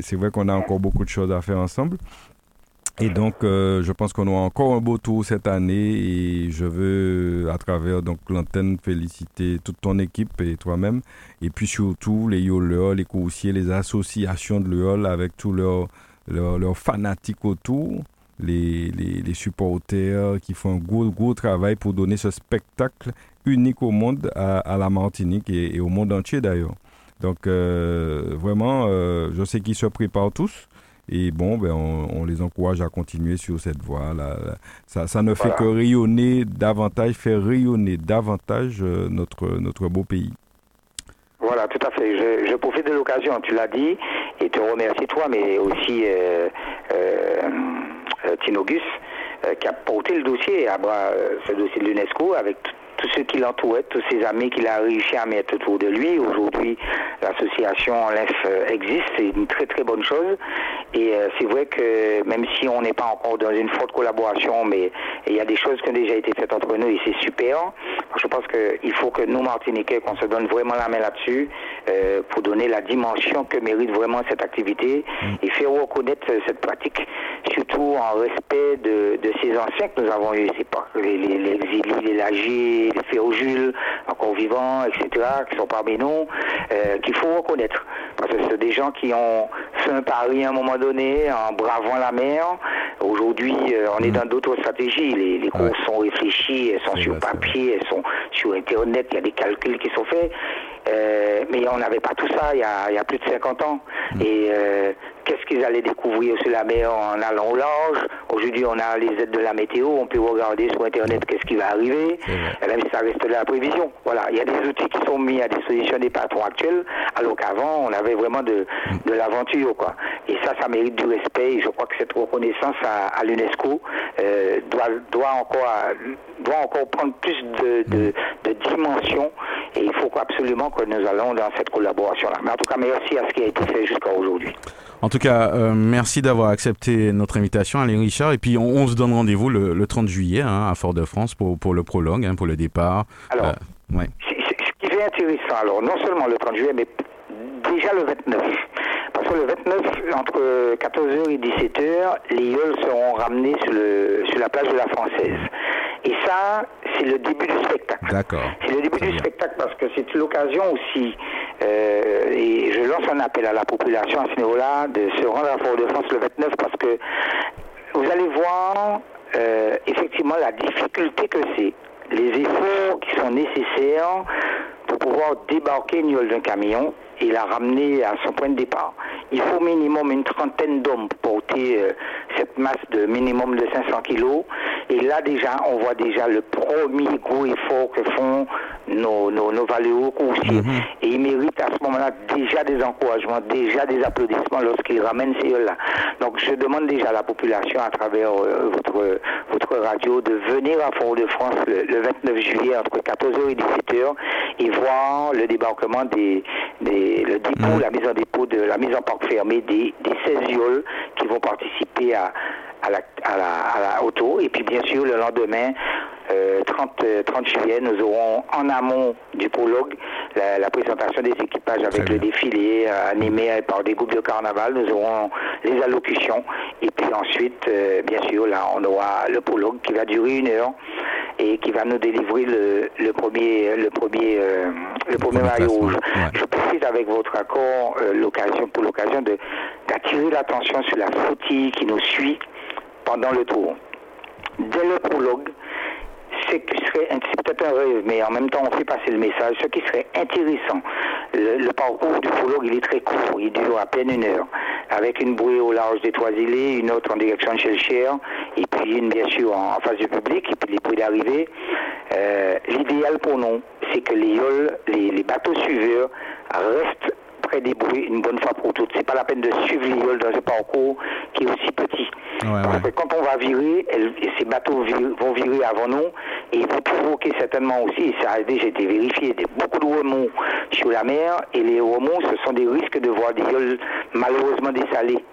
c'est vrai qu'on a encore beaucoup de choses à faire ensemble. Et donc, euh, je pense qu'on aura encore un beau tour cette année et je veux, à travers donc l'antenne, féliciter toute ton équipe et toi-même. Et puis surtout les YOLEOL, les coursiers, les associations de l'EOL avec tous leurs leur, fanatiques autour, les, les, les, supporters qui font un gros, gros travail pour donner ce spectacle unique au monde, à, la Martinique et, au monde entier d'ailleurs. Donc, euh, vraiment, euh, je sais qu'ils se préparent tous. Et bon, ben, on, les encourage à continuer sur cette voie. Là. Ça, ça ne fait que rayonner davantage, faire rayonner davantage euh, notre, notre beau pays. Voilà, tout à fait. Je, profite de l'occasion, tu l'as dit, et te remercie toi, mais aussi euh, euh, Tinogus, qui a porté le dossier à bras, ce dossier de l'UNESCO avec tous ceux qui l'entouraient, tous ses amis qu'il a réussi à mettre autour de lui. Aujourd'hui, l'association LEF euh, existe, c'est une très très bonne chose. Et euh, c'est vrai que même si on n'est pas encore dans une forte collaboration, mais il y a des choses qui ont déjà été faites entre nous et c'est super. Je pense qu'il faut que nous, Martiniquais, qu'on se donne vraiment la main là-dessus euh, pour donner la dimension que mérite vraiment cette activité mm. et faire reconnaître cette pratique, surtout en respect de, ces anciens que nous avons eu, c'est pas les, les, les les lagiers, les Féojules, encore vivants, etc., qui sont parmi nous, euh, qu'il faut reconnaître. Parce que c'est des gens qui ont fait un pari à un moment donné en bravant la mer. Aujourd'hui, euh, on est dans d'autres stratégies. Les, les courses sont réfléchies, elles sont sur papier, elles sont sur Internet, il y a des calculs qui sont faits. Euh, mais on n'avait pas tout ça il y, a, il y, a, plus de 50 ans. Mm. Et euh, qu'est-ce qu'ils allaient découvrir sur la mer en allant au large Aujourd'hui, on a les aides de la météo, on peut regarder sur Internet qu'est-ce qui va arriver, et même si ça reste de la prévision. Voilà, il y a des outils qui sont mis à disposition des patrons actuels, alors qu'avant, on avait vraiment de, de l'aventure. quoi. Et ça, ça mérite du respect. Et je crois que cette reconnaissance à, l'UNESCO euh, doit, doit, encore, doit encore prendre plus de, de, de dimension. Et il faut absolument que nous allons dans cette collaboration-là. Mais en tout cas, merci à ce qui a été fait jusqu'à aujourd'hui. En tout cas, euh, merci d'avoir accepté notre invitation, Alain Richard. Et puis, on, se donne rendez-vous le, 30 juillet hein, à Fort-de-France pour, pour le prologue, hein, pour le départ. Alors, euh, ouais. ce qui est intéressant, alors, non seulement le 30 juillet, mais déjà le 29. Parce que le 29, entre 14h et 17h, les yoles seront ramenés sur, le, sur la plage de la Française. Et ça, c'est le début du spectacle. D'accord. C'est le début du spectacle parce que c'est l'occasion aussi, euh, et je lance un appel à la population à ce niveau-là, de se rendre à Fort-de-France le 29 parce que vous allez voir euh, effectivement la difficulté que c'est, les efforts qui sont nécessaires pour pouvoir débarquer une yole d'un camion et la ramener à son point de départ. Il faut minimum une trentaine d'hommes pour porter euh, cette masse de minimum de 500 kilos. Et là déjà, on voit déjà le premier gros effort que font nos, nos, nos valeureux coursiers. Mhm. Et ils méritent à ce moment-là déjà des encouragements, déjà des applaudissements lorsqu'ils ramènent ces là Donc je demande déjà à la population à travers euh, votre, votre radio de venir à Fort-de-France le, 29 juillet entre 14h et 17h et voir le débarquement des, des le dépôt, mhm. la mise en dépôt de la mise en parc fermée des, des 16 viols qui vont participer à, à la, à la, à la auto. Et puis bien sûr, le lendemain, 30, euh, 30 euh, juillet, nous aurons en amont du prologue la, présentation des équipages avec le défilé euh, animé par des groupes de carnaval. Nous aurons les allocutions. Et puis ensuite, bien sûr, là, on aura le prologue qui va durer une heure et qui va nous délivrer le, le premier le premier le premier maillot rouge. Je précise avec votre accord l'occasion pour l'occasion de d'attirer l'attention sur la flottille qui nous suit pendant le tour. Dès le prologue, c'est peut-être un rêve, mais en même temps on fait passer le message, ce qui serait intéressant. Le, parcours du prologue, il est très court, il dure à peine une heure, avec une bouée au large des Trois-Îlets, une autre en direction de Chelcher, et puis une bien sûr en, face du public, et puis les bruits d'arrivée. Euh, l'idéal pour nous, c'est que les les, les bateaux suiveurs restent près des bruits une bonne fois pour toutes. C'est pas la peine de suivre l'IOL dans un parcours qui est aussi petit. quand on va virer, ces bateaux vont virer avant nous et ils vont provoquer certainement aussi, ça a déjà été vérifié, des, beaucoup de remous sur la mer et les remous, ce sont des risques de voir des ioles malheureusement dessalés.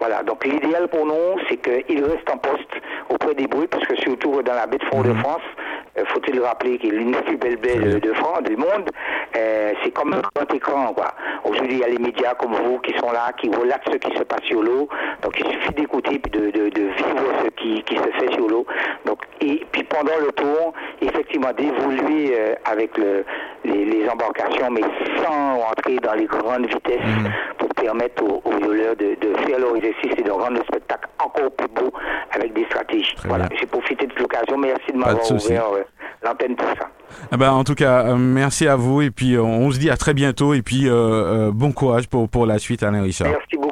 Voilà, donc l'idéal pour nous, c'est qu'ils restent en poste auprès des bruits, parce que surtout dans la baie de Fort-de-France, mhm. Euh, faut-il rappeler qu'il est l'une des plus belles baies de, France, du monde, euh, c'est comme un grand écran, quoi. Aujourd'hui, il y a les médias comme vous qui sont là, qui relatent ce qui se passe sur l'eau. Donc, il suffit d'écouter et de, de, de, vivre ce qui, qui se fait sur l'eau. Donc, et puis pendant le tour, effectivement, d'évoluer euh, avec le, les, les, embarcations, mais sans rentrer dans les grandes vitesses mhm. pour permettre aux, violeurs de, de, faire leur exercice et de rendre le spectacle encore plus beau avec des stratégies. voilà, j'ai profité de l'occasion. Merci de m'avoir ouvert euh, l'antenne pour ça. Eh ben, en tout cas, euh, merci à vous et puis euh, on se dit à très bientôt et puis bon courage pour, pour la suite, Alain Richard. Merci beaucoup.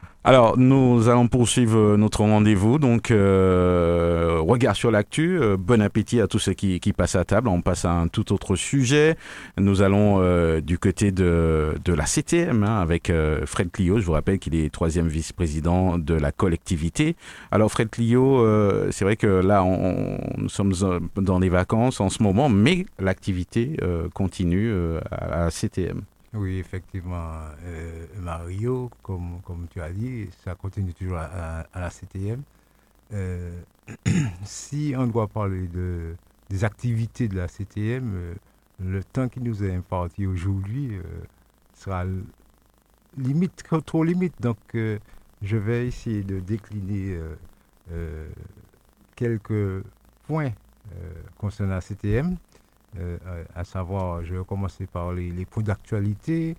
Alors, nous allons poursuivre euh, notre rendez-vous. Donc, euh, regard sur l'actu. Euh, bon appétit à tous ceux qui, passent à table. On passe à un tout autre sujet. Nous allons du côté de, la CTM hein, avec Fred Clio. Je vous rappelle qu'il est troisième vice-président de la collectivité. Alors, Fred Clio, c'est vrai que là, on, nous sommes dans les vacances en ce moment, mais l'activité continue à la CTM. Oui, effectivement, euh, Mario, comme, comme tu as dit, ça continue toujours à, la CTM. Euh, <clears throat> si on doit parler de, des activités de la CTM, euh, le temps qui nous est imparti aujourd'hui sera limite, trop limite. Donc, je vais essayer de décliner quelques points concernant la CTM. Euh, à savoir, je vais commencer par les, points d'actualité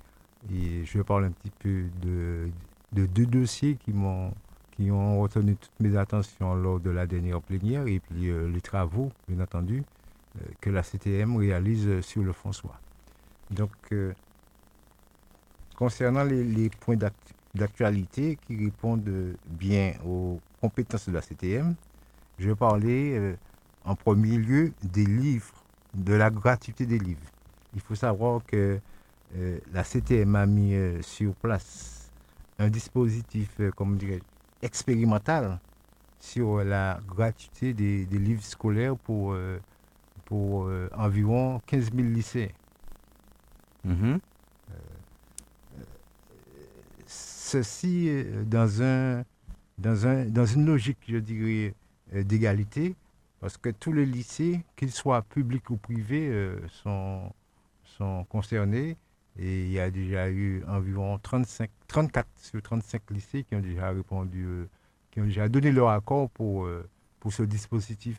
et je vais parler un petit peu de, deux dossiers qui m'ont qui ont retenu toutes mes attentions lors de la dernière plénière et puis euh, les travaux, bien entendu, euh, que la CTM réalise sur le François. Donc, concernant les, les points d'actualité qui répondent bien aux compétences de la CTM, je vais parler en premier lieu des livres de la gratuité des livres. Il faut savoir que euh, la CTM a mis euh, sur place un dispositif, euh, comme dirais expérimental sur la gratuité des, livres scolaires pour, pour environ 15 000 lycéens. Mm-hmm. ceci dans, un, dans, un, dans une logique, je dirais, d'égalité, parce que tous les lycées, qu'ils soient publics ou privés, euh, sont, sont concernés. Et il y a déjà eu environ 35, 34 sur 35 lycées qui ont déjà répondu, euh, qui ont déjà donné leur accord pour, euh, pour ce dispositif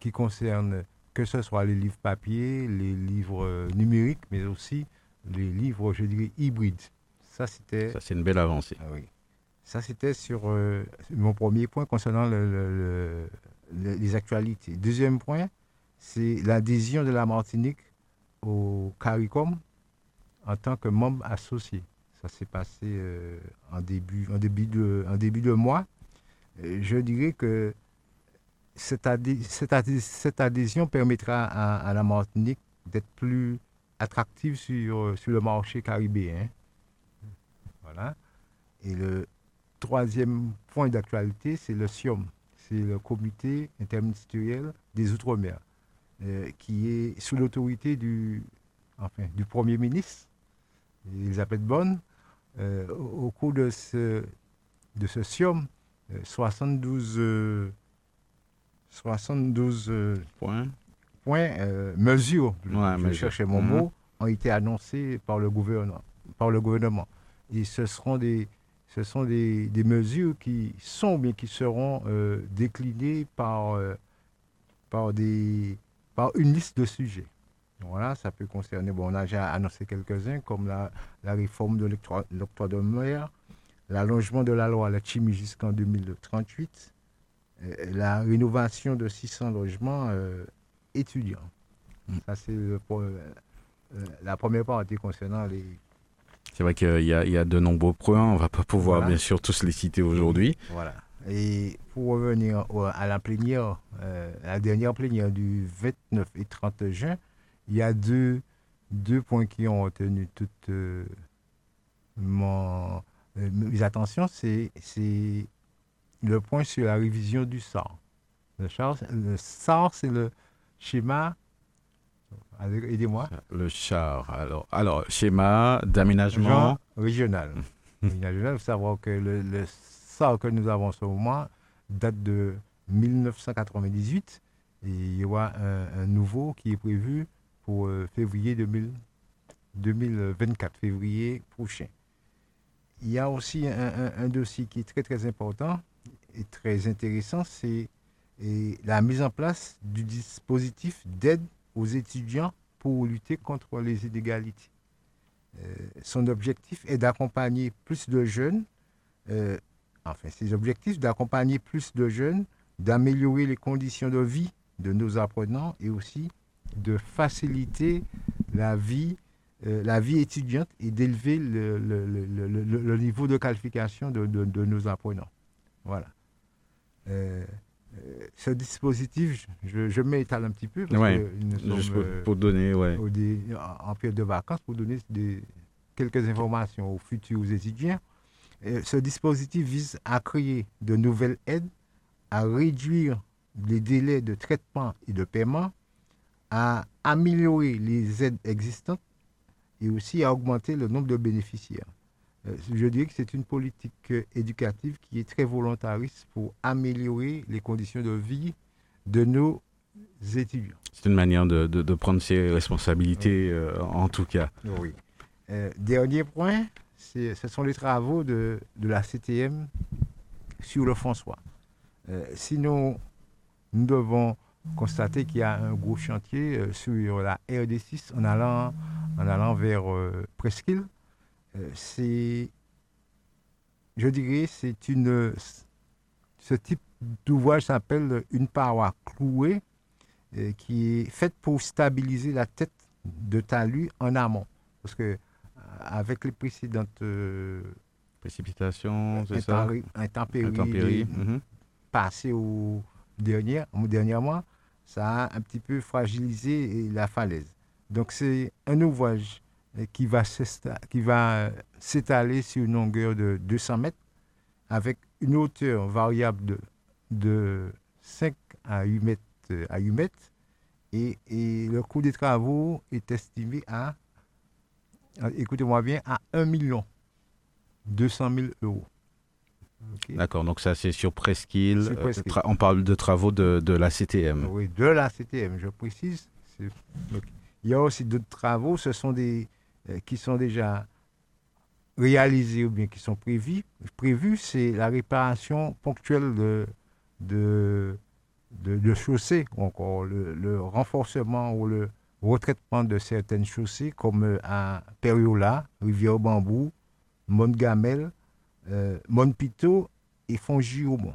qui concerne que ce soit les livres papier, les livres numériques, mais aussi les livres, je dirais, hybrides. Ça, c'était. Ça, c'est une belle avancée. Ah oui. Ça, c'était sur mon premier point concernant le, les actualités. Deuxième point, c'est l'adhésion de la Martinique au CARICOM en tant que membre associé. Ça s'est passé euh, en, début, en, début de, en début de mois. Euh, je dirais que cette, adhésion permettra à, la Martinique d'être plus attractive sur, sur le marché caribéen. Voilà. Et le troisième point d'actualité, c'est le SIOM c'est le comité interministériel des Outre-mer, euh, qui est sous l'autorité du, enfin, du Premier ministre, Elisabeth Bonne. Euh, au, cours de ce, de ce SIOM, 72, 72 points, points mesures, je cherchais mon mhm. mot, ont été annoncés par le gouvernement. Par le gouvernement. Et ce seront des, ce sont des, mesures qui sont, bien qui seront euh, déclinées par, euh, par, des, par une liste de sujets. Voilà, ça peut concerner, bon, on a déjà annoncé quelques-uns, comme la, réforme de l'octroi de mer, l'allongement de la loi à la Chimie jusqu'en 2038, euh, la rénovation de 600 logements étudiants. Mm. Ça, c'est la première partie concernant les, c'est vrai qu'il y, a de nombreux points, on ne va pas pouvoir bien sûr tous les citer aujourd'hui. Voilà. Et pour revenir à la plénière, euh, la dernière plénière du 29 et 30 juin, il y a deux, deux points qui ont retenu toute euh, mon, euh, mes attentions. C'est le point sur la révision du SAR. Le, le SAR, c'est le schéma Aidez-moi. Le char. Alors, alors schéma d'aménagement régional. <laughs> Il faut savoir que le, le que nous avons en ce moment date de 1998 et il y aura un, nouveau qui est prévu pour euh, février 2024, février prochain. Il y a aussi un, dossier qui est très très important et très intéressant, c'est la mise en place du dispositif d'aide aux étudiants pour lutter contre les inégalités. Euh, son objectif est d'accompagner plus de jeunes, euh, enfin ses objectifs d'accompagner plus de jeunes, d'améliorer les conditions de vie de nos apprenants et aussi de faciliter la vie, euh, la vie étudiante et d'élever le, niveau de qualification de, nos apprenants. Voilà. Ce dispositif, je, je m'étale un petit peu parce que nous sommes, pour, donner, ouais. en période de vacances, pour donner des, quelques informations aux futurs étudiants. ce dispositif vise à créer de nouvelles aides, à réduire les délais de traitement et de paiement, à améliorer les aides existantes et aussi à augmenter le nombre de bénéficiaires. Euh, je dirais que c'est une politique éducative qui est très volontariste pour améliorer les conditions de vie de nos étudiants. C'est une manière de, prendre ses responsabilités, euh, en tout cas. Oui. Euh, dernier point, ce sont les travaux de, la CTM sur le François. Euh, sinon, nous devons constater qu'il y a un gros chantier euh, sur la RD6 en allant, en allant vers Presqu'île. C'est, je dirais, c'est une, ce type d'ouvrage s'appelle une paroi clouée qui est faite pour stabiliser la tête de talus en amont. Parce que avec les précédentes euh, précipitations, c'est ça? Intempéries, mhm. passées au dernier, dernièrement, ça a un petit peu fragilisé la falaise. Donc c'est un ouvrage qui va s'étaler sur une longueur de 200 mètres avec une hauteur variable de, de 5 à 8 mètres, à 8 mètres et, et le coût des travaux est estimé à euh, écoutez-moi bien, à 1 million 200 000 euros. D'accord, donc ça c'est sur Presqu'île. Euh, on parle de travaux de, de, la CTM. Oui, de la CTM, je précise. Il y a aussi d'autres travaux, ce sont des euh, qui sont déjà réalisés ou bien qui sont prévus. Prévus, c'est la réparation ponctuelle de, de, de, chaussées, ou encore le, renforcement ou le, retraitement de certaines chaussées comme euh, à Periola, Rivière-Bambou, Montgamel, euh, Montpito et Fongiaumont.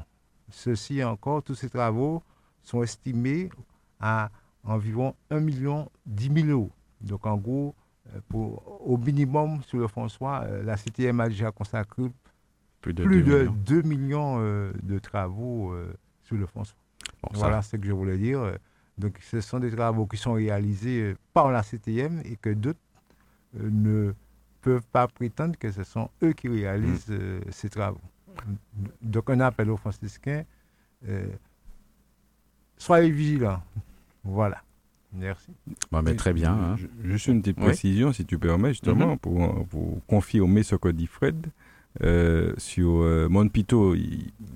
Ceci encore, tous ces travaux sont estimés à environ 1 million 10 000 euros. Donc en gros, euh, pour, au minimum sur le François, la CTM a déjà consacré plus de, 2, millions, de travaux sur le François. voilà ce que je voulais dire. Donc ce sont des travaux qui sont réalisés euh, par la CTM et que d'autres euh, ne peuvent pas prétendre que ce sont eux qui réalisent mm. euh, ces travaux. Donc un appel aux franciscains, soyez vigilants. Voilà. Merci. mais très bien. Hein. Juste une petite précision, si tu permets, justement, mm-hmm. pour, pour, confirmer ce que dit Fred. sur Montpito,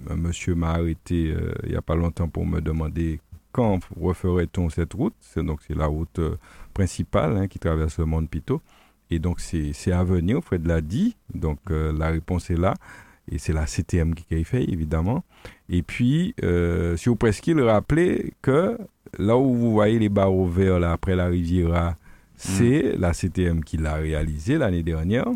monsieur m'a arrêté il n'y a pas longtemps pour me demander quand referait-on cette route Donc c'est la route euh, principale hein, qui traverse le Mont Pito. Et donc c'est à venir, Fred l'a dit. Donc euh, la réponse est là. Et c'est la CTM qui a fait, évidemment. Et puis, euh, sur Presqu'île, rappelez que là où vous voyez les barreaux verts là, après la Riviera, c'est mm. la CTM qui l'a réalisé l'année dernière,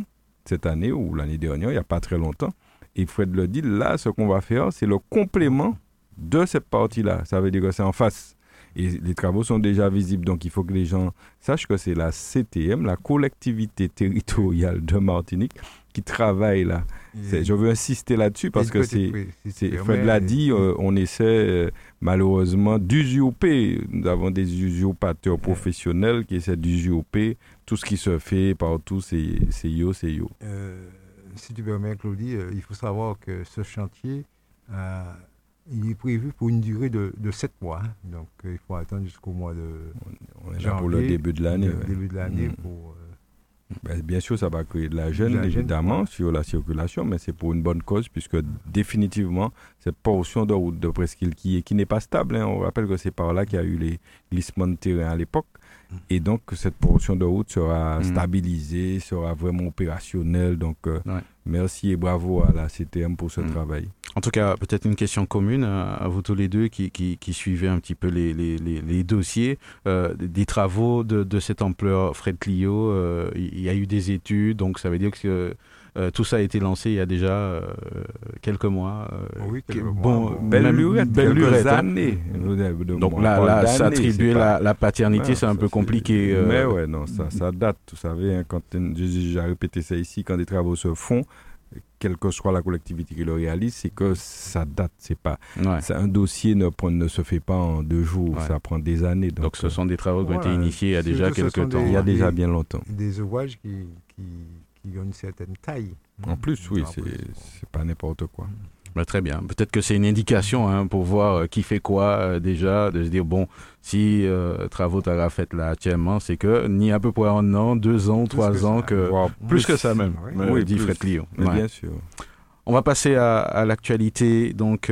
cette année ou l'année dernière, il n'y a pas très longtemps. Et Fred le dit, là, ce qu'on va faire, c'est le complément de cette partie-là. Ça veut dire que c'est en face. Et les travaux sont déjà visibles, donc il faut que les gens sachent que c'est la CTM, la collectivité <laughs> territoriale de Martinique, qui travaille là. Je veux insister là-dessus parce que c'est, Fred l'a dit, euh, on essaie euh, malheureusement d'usurper. Nous avons des usurpateurs professionnels qui essaient d'usurper tout ce qui se fait partout, c'est, c'est yo, c'est yo. Euh, si tu permets, Claudie, il faut savoir que ce chantier il est prévu pour une durée de, de 7 mois. Hein. Donc, euh, il faut attendre jusqu'au mois de on est pour le début de l'année. début de l'année mm. pour... Ben, bien sûr, ça va créer de la gêne, évidemment, sur la circulation, mais c'est pour une bonne cause, puisque définitivement, cette portion de route de Presqu'île qui, qui n'est pas stable, hein. on rappelle que c'est par là qu'il y a eu les glissements de terrain à l'époque, Et donc, cette portion de route sera mm. stabilisée, sera vraiment opérationnelle. Donc, euh, merci et bravo à la CTM pour ce mm. travail. En tout cas, peut-être une question commune à, vous tous les deux qui, qui, suivez un petit peu les, les, les, dossiers. Euh, des travaux de, de, cette ampleur, Fred Clio, euh, il y a eu des études, donc ça veut dire que euh, tout ça a été lancé il y a déjà euh, quelques mois. Euh, oui, quelques bon, Belle lurette, belle lurette, hein. années. Donc là, là s'attribuer la, la, paternité, c'est un peu compliqué. Mais ouais, non, ça, ça date. Vous savez, hein, quand j'ai répété ça ici, quand des travaux se font, quelle que soit la collectivité qui le réalise, c'est que ça date. C'est pas. Un dossier ne, ne, se fait pas en deux jours, ça prend des années. Donc, ce sont des travaux qui ont été initiés il y a déjà quelques temps. il y a déjà bien longtemps. Des ouvrages qui, qui qui ont une certaine taille. En plus, oui, c'est pas n'importe quoi. Bah, très bien. Peut-être que c'est une indication hein, pour voir euh, qui fait quoi euh, déjà, de se dire, bon, si euh, travaux t'as fait là actuellement, c'est que ni à peu près un an, deux ans, trois ans, que, plus, que ça même, oui, dit Fred Clio. Bien sûr. On va passer à, à l'actualité, donc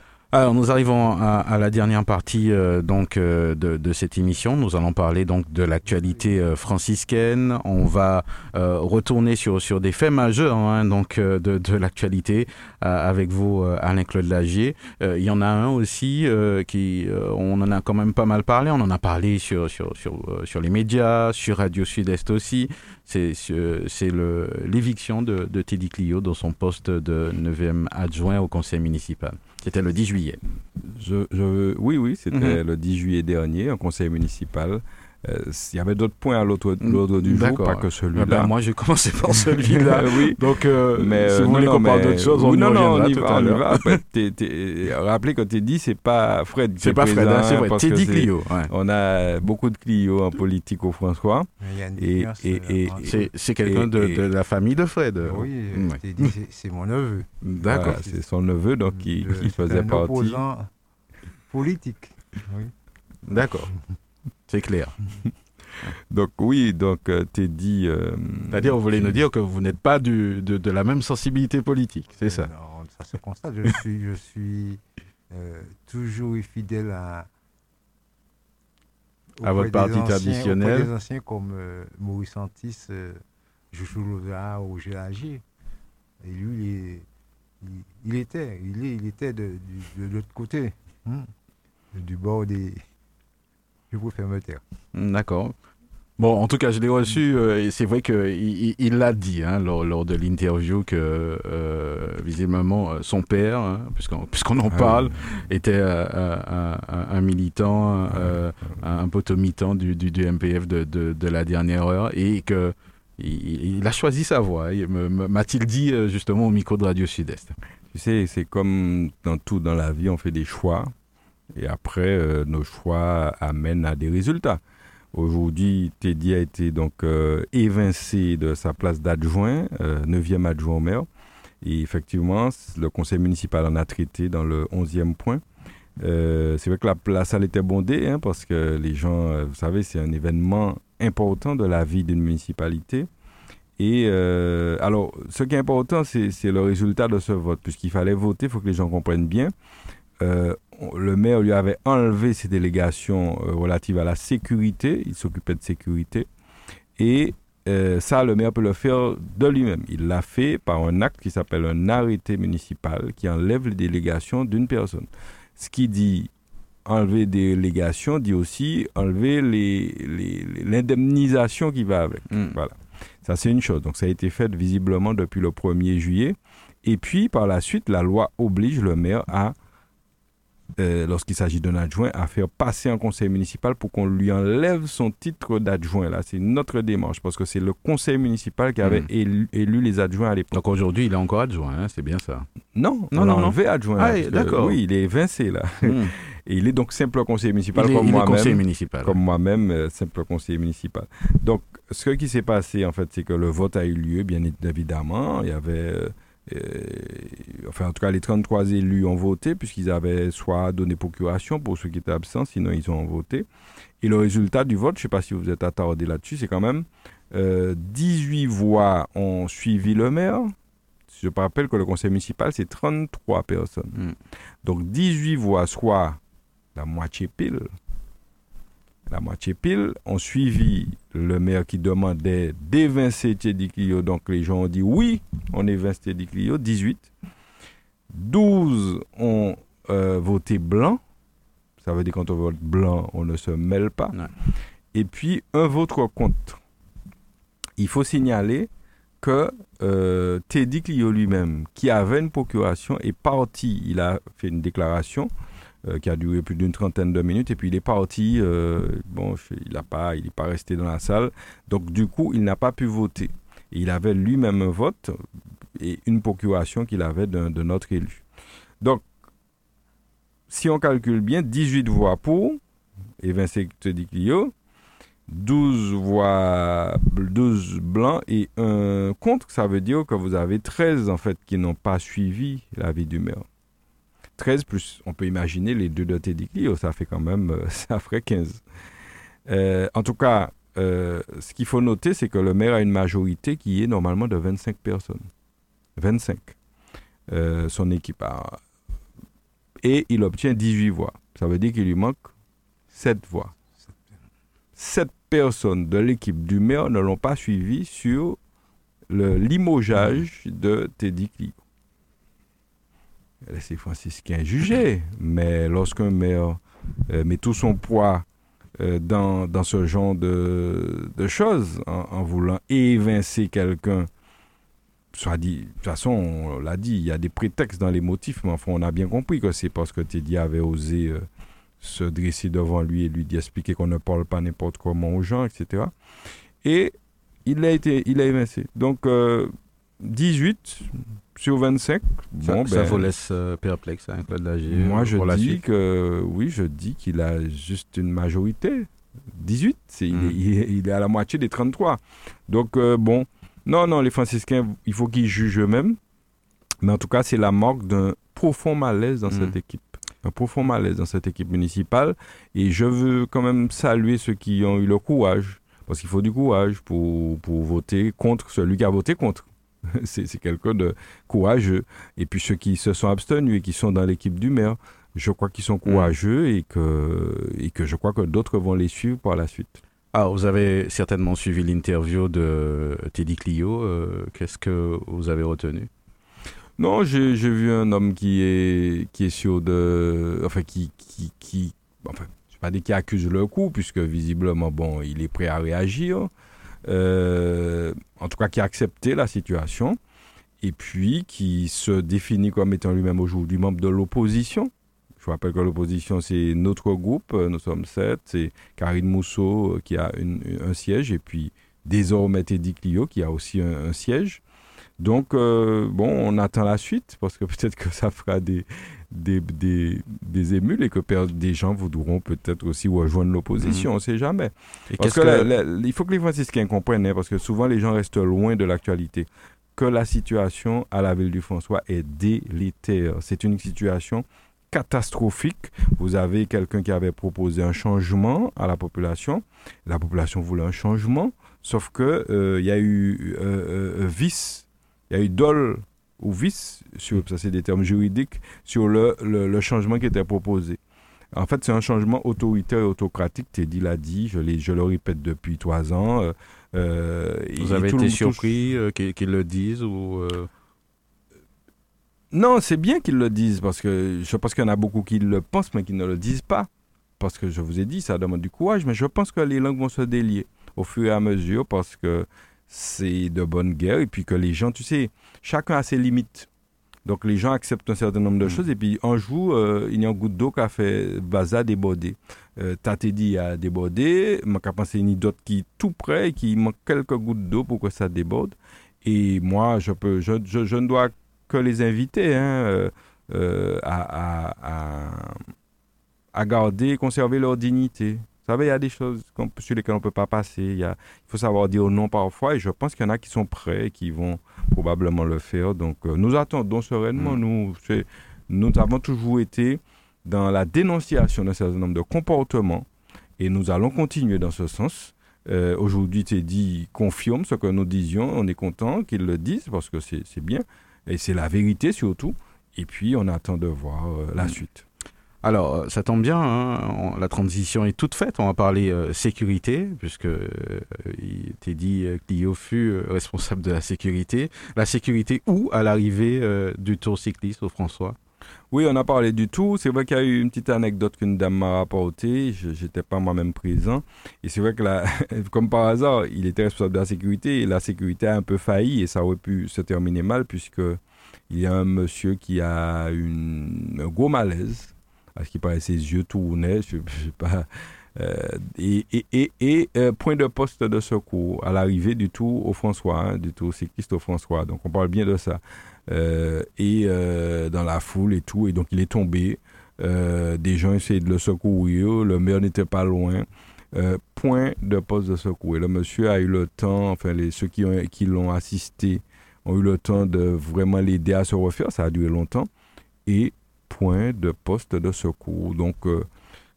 Alors nous arrivons à, la dernière partie euh, donc euh, de, cette émission. Nous allons parler donc de l'actualité euh, franciscaine. On va retourner sur sur des faits majeurs hein, donc de, de l'actualité avec vous Alain Claude Lagier. il y en a un aussi qui on en a quand même pas mal parlé. On en a parlé sur sur sur, sur les médias, sur Radio Sud-Est aussi. C'est c'est l'éviction de, de Teddy Clio dans son poste de 9e adjoint au conseil municipal. C'était le 10 juillet. Je, oui, oui, c'était mhm. le 10 juillet dernier, un conseil municipal il y avait d'autres points à l'ordre du jour, pas que celui-là. Ben, moi, j'ai commencé <laughs> par celui-là. oui. Donc, euh, mais, si vous euh, voulez qu'on parle d'autre chose, on, non, non, on y va. rappelez, quand tu dis, c'est pas Fred. C'est pas Fred, hein, c'est vrai. Teddy Clio. On a beaucoup de Clio en politique au François. Et, et, c'est quelqu'un de, la famille de Fred. Oui, c'est mon neveu. D'accord. c'est son neveu, donc qui, faisait partie. politique. D'accord. C'est clair. <laughs> donc oui, donc euh, Teddy... Euh, C'est-à-dire, vous voulez nous dire que vous n'êtes pas du, de, de, la même sensibilité politique, c'est ça? Non, ça se constate. Je suis, je suis euh, toujours fidèle à... À votre parti traditionnel des anciens comme Maurice Antis, Joujou Loza ou Gélagé. Et lui, il, était, il, est, il était de, de, de l'autre côté, hein, du bord des je vous fais me taire. D'accord. Bon, en tout cas, je l'ai reçu euh, et c'est vrai qu'il il l'a dit hein, lors, de l'interview que euh, visiblement euh, son père, hein, puisqu'on en ah parle, était un, militant, un potomitant du, du, du MPF de, de, la dernière heure et que il, a choisi sa voie. M'a-t-il dit justement au micro de Radio Sud-Est. Tu sais, c'est comme dans tout dans la vie, on fait des choix. Et après, euh, nos choix amènent à des résultats. Aujourd'hui, Teddy a été donc euh, évincé de sa place d'adjoint, 9e euh, adjoint au maire. Et effectivement, le conseil municipal en a traité dans le 11e point. c'est vrai que la, salle était bondée hein, parce que les gens, vous savez, c'est un événement important de la vie d'une municipalité. Et alors, ce qui est important, c'est le résultat de ce vote, puisqu'il fallait voter, il faut que les gens comprennent bien le maire lui avait enlevé ses délégations euh, relatives à la sécurité. Il s'occupait de sécurité. Et euh, ça, le maire peut le faire de lui-même. Il l'a fait par un acte qui s'appelle un arrêté municipal qui enlève les délégations d'une personne. Ce qui dit enlever des délégations dit aussi enlever l'indemnisation les, qui va avec. Hmm. Voilà. Ça, c'est une chose. Donc, ça a été fait visiblement depuis le 1er juillet. Et puis, par la suite, la loi oblige le maire à euh, lorsqu'il s'agit d'un adjoint, à faire passer un conseil municipal pour qu'on lui enlève son titre d'adjoint. Là, c'est notre démarche parce que c'est le conseil municipal qui avait hmm. élu, les adjoints à l'époque. Donc aujourd'hui, il est encore adjoint, hein, c'est bien ça Non, non, non, enlevé adjoint. Ah, d'accord. Oui, il est évincé là. Hmm. <laughs> Et il est donc simple conseiller municipal comme moi-même. Comme moi-même, simple conseiller municipal. Donc, ce qui s'est passé, en fait, c'est que le vote a eu lieu, bien évidemment. Il y avait. Enfin, en tout cas, les 33 élus ont voté, puisqu'ils avaient soit donné procuration pour ceux qui étaient absents, sinon ils ont voté. Et le résultat du vote, je ne sais pas si vous êtes attardé là-dessus, c'est quand même 18 voix ont suivi le maire, je rappelle que le conseil municipal, c'est 33 personnes. Hmm. Donc 18 voix, soit la moitié pile, la moitié pile, ont suivi le maire qui demandait d'évincer Teddy Clio. Donc les gens ont dit oui, on évince Teddy Clio, 18. 12 ont euh, voté blanc. Ça veut dire quand on vote blanc, on ne se mêle pas. Et puis un vote contre. Il faut signaler que euh, Teddy Clio lui-même, qui avait une procuration, est parti. Il a fait une déclaration euh, qui a duré plus d'une trentaine de minutes et puis il est parti. Euh, bon, il n'est pas, il pas resté dans la salle. Donc du coup, il n'a pas pu voter. il avait lui-même un vote et une procuration qu'il avait de notre élu. Donc, si on calcule bien, 18 voix pour et 25 Teddy Clio, 12 voix, 12 blancs et un contre, ça veut dire que vous avez 13 en fait qui n'ont pas suivi l'avis du maire. 13 plus, on peut imaginer les deux de Teddy ça fait quand même, euh, <laughs> ça ferait 15. Euh, en tout cas, euh, ce qu'il faut noter, c'est que le maire a une majorité qui est normalement de 25 personnes. 25. son équipe. Et il obtient 18 voix. Ça veut dire qu'il lui manque 7 voix. 7 personnes de l'équipe du maire ne l'ont pas suivi sur le limogeage de Teddy Clio. C'est Francis qui a jugé, mais lorsqu'un maire euh, met tout son poids euh, dans, ce genre de, de choses, en, voulant évincer quelqu'un, soit dit, de toute façon, on l'a dit, il y a des prétextes dans les motifs, mais enfin, on a bien compris que c'est parce que Teddy avait osé euh, se dresser devant lui et lui expliquer qu'on ne parle pas n'importe comment aux gens, etc. Et il a été, il a évincé. Donc, 18 euh, sur 25. Ça, bon, ça ben, vous laisse euh, perplexe, hein, Claude Lagier Moi, je dis que, oui, je dis qu'il a juste une majorité. 18, hmm. il, est, à la moitié des 33. Donc, euh, bon, non, non, les franciscains, il faut qu'ils jugent eux-mêmes. Mais en tout cas, c'est la marque d'un profond malaise dans hmm. cette équipe un profond malaise dans cette équipe municipale. Et je veux quand même saluer ceux qui ont eu le courage, parce qu'il faut du courage pour, pour voter contre celui qui a voté contre. <laughs> c'est quelqu'un de courageux. Et puis ceux qui se sont abstenus et qui sont dans l'équipe du maire, je crois qu'ils sont mm. courageux et, que, et que je crois que d'autres vont les suivre par la suite. Ah, vous avez certainement suivi l'interview de Teddy Clio. Euh, qu'est-ce que vous avez retenu? Non, j'ai vu un homme qui est, qui est sûr de. Enfin, qui. qui, qui enfin, je pas dire qui accuse le coup, puisque visiblement, bon, il est prêt à réagir. Euh, en tout cas, qui a accepté la situation. Et puis, qui se définit comme étant lui-même aujourd'hui membre de l'opposition. Je vous rappelle que l'opposition, c'est notre groupe, nous sommes sept. C'est Karine Mousseau euh, qui a un siège, et puis désormais Teddy Clio qui a aussi un siège. Donc, euh, bon, on attend la suite parce que <laughs> peut-être que ça fera des, des, des, émules et que des gens voudront peut-être aussi rejoindre l'opposition, mhm. on ne sait jamais. parce que, il faut que les franciscains comprennent, hein, parce que souvent les gens restent loin de l'actualité, que la situation à la ville du François est délétère. C'est une situation catastrophique. Vous avez quelqu'un qui avait proposé un changement à la population. La population voulait un changement, sauf que euh, il y a eu euh, vice il y a eu dol ou vice, sur, ça c'est des termes juridiques, sur le, le, changement qui était proposé. En fait, c'est un changement autoritaire et autocratique. Teddy l'a dit, je, je le répète depuis trois ans. Euh, euh, Vous avez été surpris euh, qu'ils le disent ou Non, c'est bien qu'ils le disent parce que je pense qu'il y en a beaucoup qui le pensent mais qui ne le disent pas. Parce que je vous ai dit, ça demande du courage, mais je pense que les langues vont se délier au fur et à mesure parce que c'est de bonne guerre et puis que les gens, tu sais, chacun a ses limites. Donc les gens acceptent un certain nombre de mm. choses et puis un jour, euh, il y a un goutte d'eau qui a fait Baza déborder. Euh, dit a débordé, je pense qu'il y a d'autres qui tout près et qui manque quelques gouttes d'eau pour que ça déborde. Et moi, je, peux, je, je, ne dois que les inviter hein, euh, euh, à, à, à garder et conserver leur dignité. Vous savez, il y a des choses sur lesquelles on ne peut pas passer. Il, il faut savoir dire non parfois. Et je pense qu'il y en a qui sont prêts et qui vont probablement le faire. Donc, euh, nous attendons sereinement. Mm. Nous, nous avons toujours été dans la dénonciation d'un certain nombre de comportements et nous allons continuer dans ce sens. Euh, Aujourd'hui, dit confirme ce que nous disions. On est content qu'ils le disent parce que c'est bien et c'est la vérité surtout. Et puis, on attend de voir euh, la mm. suite. Alors, euh, ça tombe bien, hein, la transition est toute faite. On va parler euh, sécurité, puisque euh, il était dit que Clio fut responsable de la sécurité. La sécurité où? À l'arrivée du Tour cycliste au François Oui, on a parlé du tout. C'est vrai qu'il y a eu une petite anecdote qu'une dame m'a rapportée. Je n'étais pas moi-même présent. Et c'est vrai que, <laughs> comme par hasard, il était responsable de la sécurité et la sécurité a un peu failli et ça aurait pu se terminer mal puisque il y a un monsieur qui a une, un gros malaise parce qu'il paraît ses yeux tournaient, je, je sais pas. Euh, et, et, et, euh, point de poste de secours à l'arrivée du Tour au François, hein, du Tour cycliste au François. Donc on parle bien de ça. Euh, et dans la foule et tout, et donc il est tombé. des gens essayaient de le secourir, le maire n'était pas loin. point de poste de secours. Et le monsieur a eu le temps, enfin les, ceux qui, ont, qui l'ont assisté ont eu le temps de vraiment l'aider à se refaire. Ça a duré longtemps. Et point de poste de secours. Donc, euh,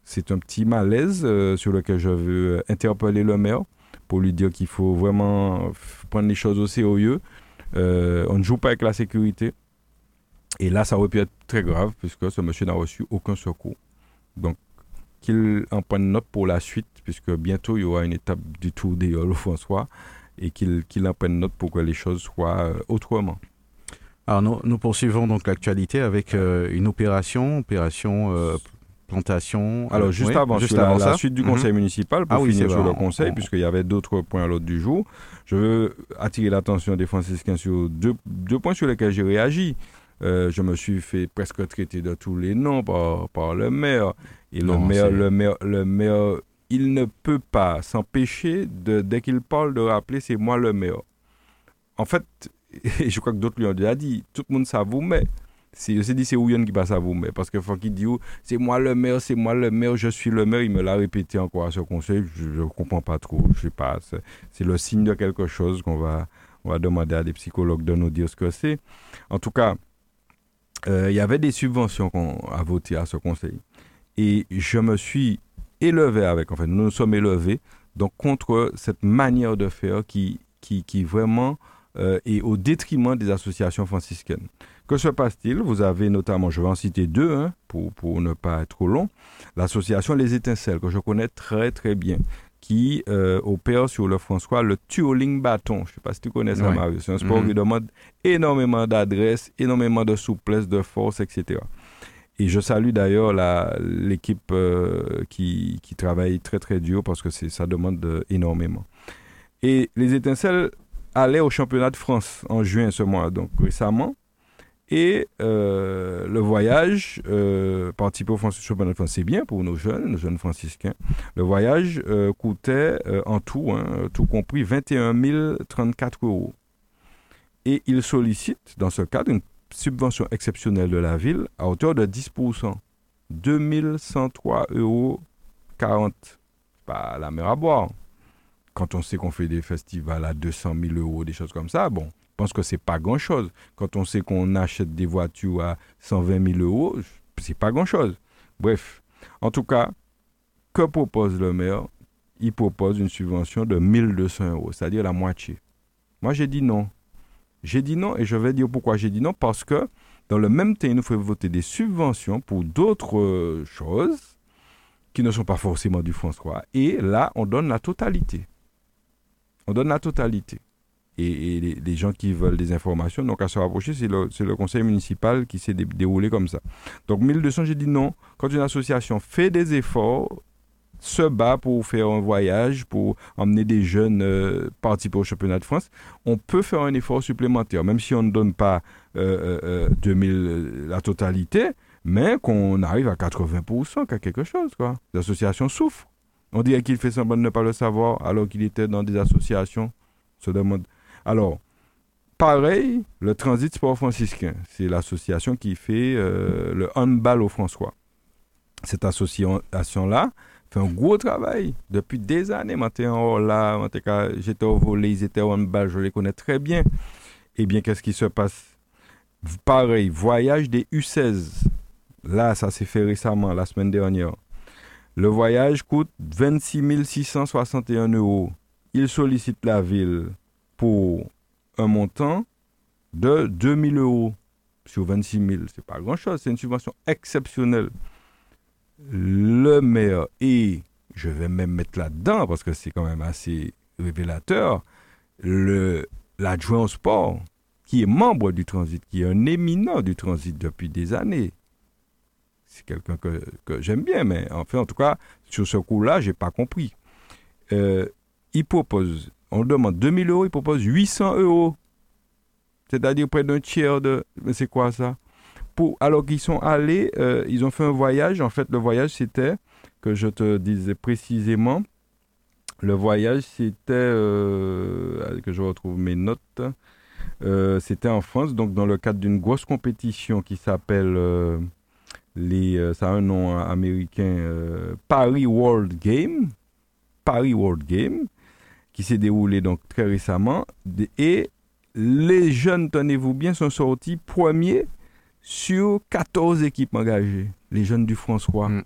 c'est un petit malaise euh, sur lequel je veux interpeller le maire pour lui dire qu'il faut vraiment prendre les choses au sérieux. Euh, on ne joue pas avec la sécurité. Et là, ça aurait pu être très grave puisque ce monsieur n'a reçu aucun secours. Donc, qu'il en prenne note pour la suite, puisque bientôt il y aura une étape du tour des François, et qu'il en prenne note pour que les choses soient autrement. Alors nous, poursuivons donc l'actualité avec euh, une opération, opération euh, plantation. Alors juste avant, juste avant la, suite du mhm. conseil municipal, pour ah finir sur le conseil, puisqu'il y avait d'autres points à l'ordre du jour, je veux attirer l'attention des franciscains sur deux, deux points sur lesquels j'ai réagi. Euh, je me suis fait presque traiter de tous les noms par, par le maire. Et le maire, le maire, le maire, il ne peut pas s'empêcher de, dès qu'il parle, de rappeler c'est moi le maire. En fait, et je crois que d'autres lui ont déjà dit, tout le monde vous met. Je s'est dit, c'est Ouyon qui passe à vous, mais parce que faut qu'il dit, c'est moi le maire, c'est moi le maire, je suis le maire, il me l'a répété encore à ce conseil, je ne comprends pas trop, je sais pas, c'est le signe de quelque chose qu'on va, on va demander à des psychologues de nous dire ce que c'est. En tout cas, euh, il y avait des subventions a votées à ce conseil. Et je me suis élevé avec, en fait, nous nous sommes élevés, donc contre cette manière de faire qui, qui, qui vraiment euh, et au détriment des associations franciscaines. Que se passe-t-il? Vous avez notamment, je vais en citer deux hein, pour, pour ne pas être trop long, l'association Les Étincelles, que je connais très très bien, qui euh, opère sur le François le Tuoling bâton. Je ne sais pas si tu connais ça, Marius. C'est un sport mhm. qui demande énormément d'adresse, énormément de souplesse, de force, etc. Et je salue d'ailleurs l'équipe euh, qui, qui, travaille très très dur parce que ça demande énormément. Et les étincelles allait au championnat de France en juin ce mois, donc récemment. Et euh, le voyage, euh, participer au championnat de France, c'est bien pour nos jeunes, nos jeunes franciscains. Le voyage euh, coûtait en tout, hein, tout compris, 21 034 euros. Et il sollicite, dans ce cadre, une subvention exceptionnelle de la ville à hauteur de 10%. 2103 euros 40. Pas la mer à boire quand on sait qu'on fait des festivals à 200 000 euros, des choses comme ça, bon, je pense que c'est pas grand-chose. Quand on sait qu'on achète des voitures à 120 000 euros, c'est pas grand-chose. Bref, en tout cas, que propose le maire? Il propose une subvention de 1200 euros, c'est-à-dire la moitié. Moi, j'ai dit non. J'ai dit non et je vais dire pourquoi j'ai dit non. Parce que dans le même temps, il nous faut voter des subventions pour d'autres choses qui ne sont pas forcément du François. Et là, on donne la totalité. On donne la totalité. Et, les, gens qui veulent des informations, donc à se rapprocher, c'est le, conseil municipal qui s'est déroulé comme ça. Donc 1200, j'ai dit non. Quand une association fait des efforts, se bat pour faire un voyage, pour emmener des jeunes euh, participer au championnat de France, on peut faire un effort supplémentaire, même si on ne donne pas 2000, euh, euh, la totalité, mais qu'on arrive à 80%, qu'à quelque chose. L'association souffre. On dirait qu'il fait semblant de ne pas le savoir alors qu'il était dans des associations. Se demande. Alors, pareil, le Transit Sport Franciscain, c'est l'association qui fait euh, le handball au François. cette association-là fait un gros travail depuis des années. Maintenant, là, j'étais au volet, ils étaient en bas, je les connais très bien. Eh bien, qu'est-ce qui se passe? Pareil, voyage des U16. Là, ça s'est fait récemment, la semaine dernière. Le voyage coûte 26 661 euros. Il sollicite la ville pour un montant de 2000 euros sur 26 000. C'est pas grand-chose, c'est une subvention exceptionnelle. Le maire et, je vais même mettre là-dedans parce que c'est quand même assez révélateur, l'adjoint au sport, qui est membre du transit, qui est un éminent du transit depuis des années. C'est quelqu'un que, j'aime bien, mais enfin, en tout cas, sur ce coup-là, je n'ai pas compris. Euh, il propose, on demande 2000 euros, il propose 800 euros. C'est-à-dire près d'un tiers de... Mais c'est quoi ça? Pour, Alors qu'ils sont allés, euh, ils ont fait un voyage. En fait, le voyage, c'était, que je te disais précisément, le voyage, c'était, euh, que je retrouve mes notes, euh, c'était en France, donc dans le cadre d'une grosse compétition qui s'appelle, euh, les, euh, ça a un nom américain, Paris World Game, Paris World Game, qui s'est déroulé donc très récemment. Et les jeunes, tenez-vous bien, sont sortis premiers sur 14 équipes engagées, les jeunes du François. Mm.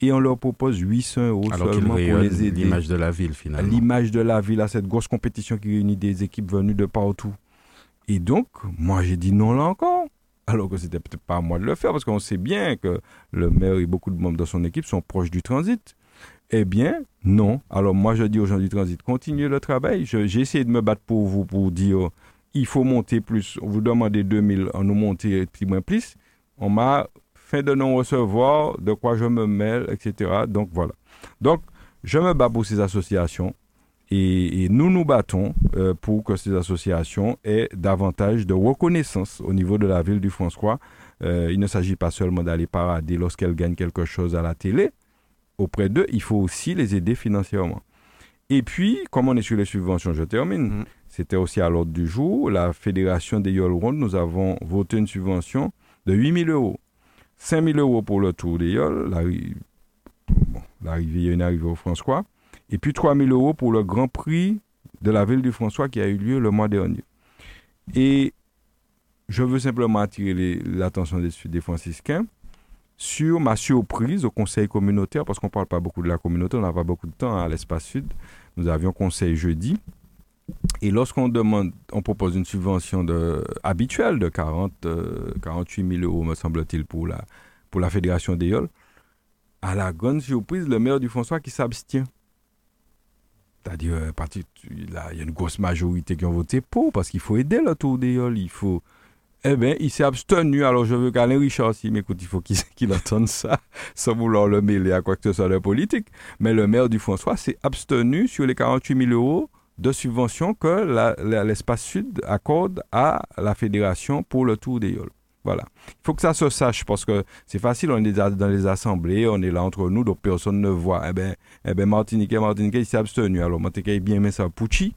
Et on leur propose 800 euros seulement pour les aider. L'image de la ville, finalement. L'image de la ville à cette grosse compétition qui réunit des équipes venues de partout. Et donc, moi, j'ai dit non là encore. Alors que c'était peut-être pas à moi de le faire, parce qu'on sait bien que le maire et beaucoup de membres de son équipe sont proches du transit. Eh bien, non. Alors moi, je dis aux gens du transit, continuez le travail. J'ai essayé de me battre pour vous, pour dire, il faut monter plus. On vous demandait 2000, on nous montait petit moins plus. On m'a fait de non-recevoir, de quoi je me mêle, etc. Donc voilà. Donc, je me bats pour ces associations. Et, nous nous battons euh, pour que ces associations aient davantage de reconnaissance au niveau de la ville du François. Euh, il ne s'agit pas seulement d'aller parader lorsqu'elles gagnent quelque chose à la télé. Auprès d'eux, il faut aussi les aider financièrement. Et puis, comme on est sur les subventions, je termine. Mm. C'était aussi à l'ordre du jour. La Fédération des Yol nous avons voté une subvention de 8 000 euros. 5 000 euros pour le Tour des Yols. L'arrivée, il y a une arrivée au François et puis 3 000 euros pour le Grand Prix de la ville du François qui a eu lieu le mois dernier. Et je veux simplement attirer l'attention des, des franciscains sur ma surprise au conseil communautaire, parce qu'on ne parle pas beaucoup de la communauté, on n'a pas beaucoup de temps à l'espace sud. Nous avions conseil jeudi. Et lorsqu'on demande, on propose une subvention de, habituelle de 40, 48 000 euros, me semble-t-il, pour la, pour la Fédération des à la grande surprise, le maire du François qui s'abstient. C'est-à-dire, il y a une grosse majorité qui ont voté pour, parce qu'il faut aider le tour des Il faut. Eh bien, il s'est abstenu. Alors, je veux qu'Alain Richard, s'il m'écoute, il faut qu'il <laughs> entende ça, <laughs> sans vouloir le mêler à quoi que ce soit de politique. Mais le maire du François s'est abstenu sur les 48 000 euros de subvention que l'espace sud accorde à la fédération pour le tour des voilà. Il faut que ça se sache parce que c'est facile, on est dans les assemblées, on est là entre nous, donc personne ne voit. Eh bien, eh ben Martinique, Martinique, il s'est abstenu. Alors, Martinique a bien mis ça Pucci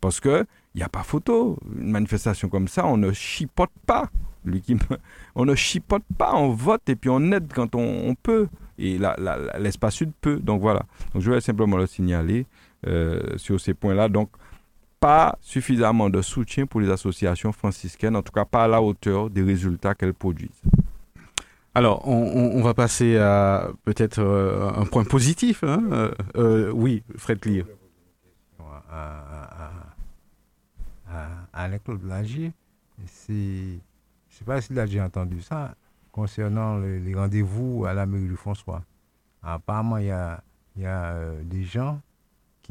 parce que il n'y a pas photo. Une manifestation comme ça, on ne chipote pas. Lui qui <laughs> On ne chipote pas, on vote et puis on aide quand on, peut. Et l'espace sud peut. Donc voilà. Donc je vais simplement le signaler euh, sur ces points-là. Donc, pas suffisamment de soutien pour les associations franciscaines, en tout cas pas à la hauteur des résultats qu'elles produisent. Alors, on, va passer à peut-être euh, un point positif. Hein euh, euh, oui, Fred Clear. À, à, Claude Lagier, je ne sais pas s'il a déjà entendu ça, concernant les, rendez-vous à la mairie du François. Apparemment, il y a, y a des gens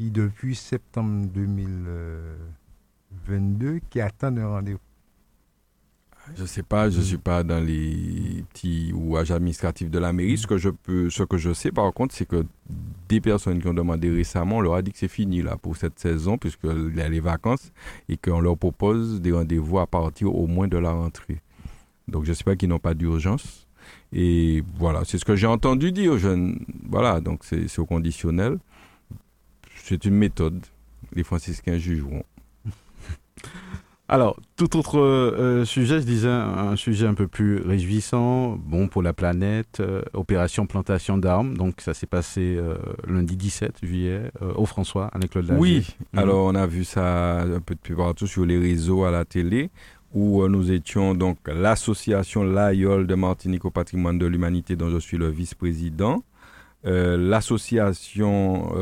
depuis septembre 2022, qui attendent un rendez-vous. Je ne sais pas, je ne suis pas dans les petits rouages administratifs de la mairie. Ce que je peux, ce que je sais par contre, c'est que des personnes qui ont demandé récemment, on leur a dit que c'est fini là pour cette saison, puisqu'il y a les vacances, et qu'on leur propose des rendez-vous à partir au moins de la rentrée. Donc je ne sais pas qu'ils n'ont pas d'urgence. Et voilà, c'est ce que j'ai entendu dire jeunes. Voilà, donc c'est au conditionnel. C'est une méthode. Les franciscains jugeront. <laughs> Alors, tout autre euh, sujet, je disais un, sujet un peu plus réjouissant, bon pour la planète, euh, opération plantation d'armes. Donc, ça s'est passé euh, lundi 17 juillet au François avec Claude Oui, mhm. alors on a vu ça un peu depuis partout sur les réseaux, à la télé, où nous étions donc l'association L'Aïol de Martinique au patrimoine de l'humanité, dont je suis le vice-président, l'association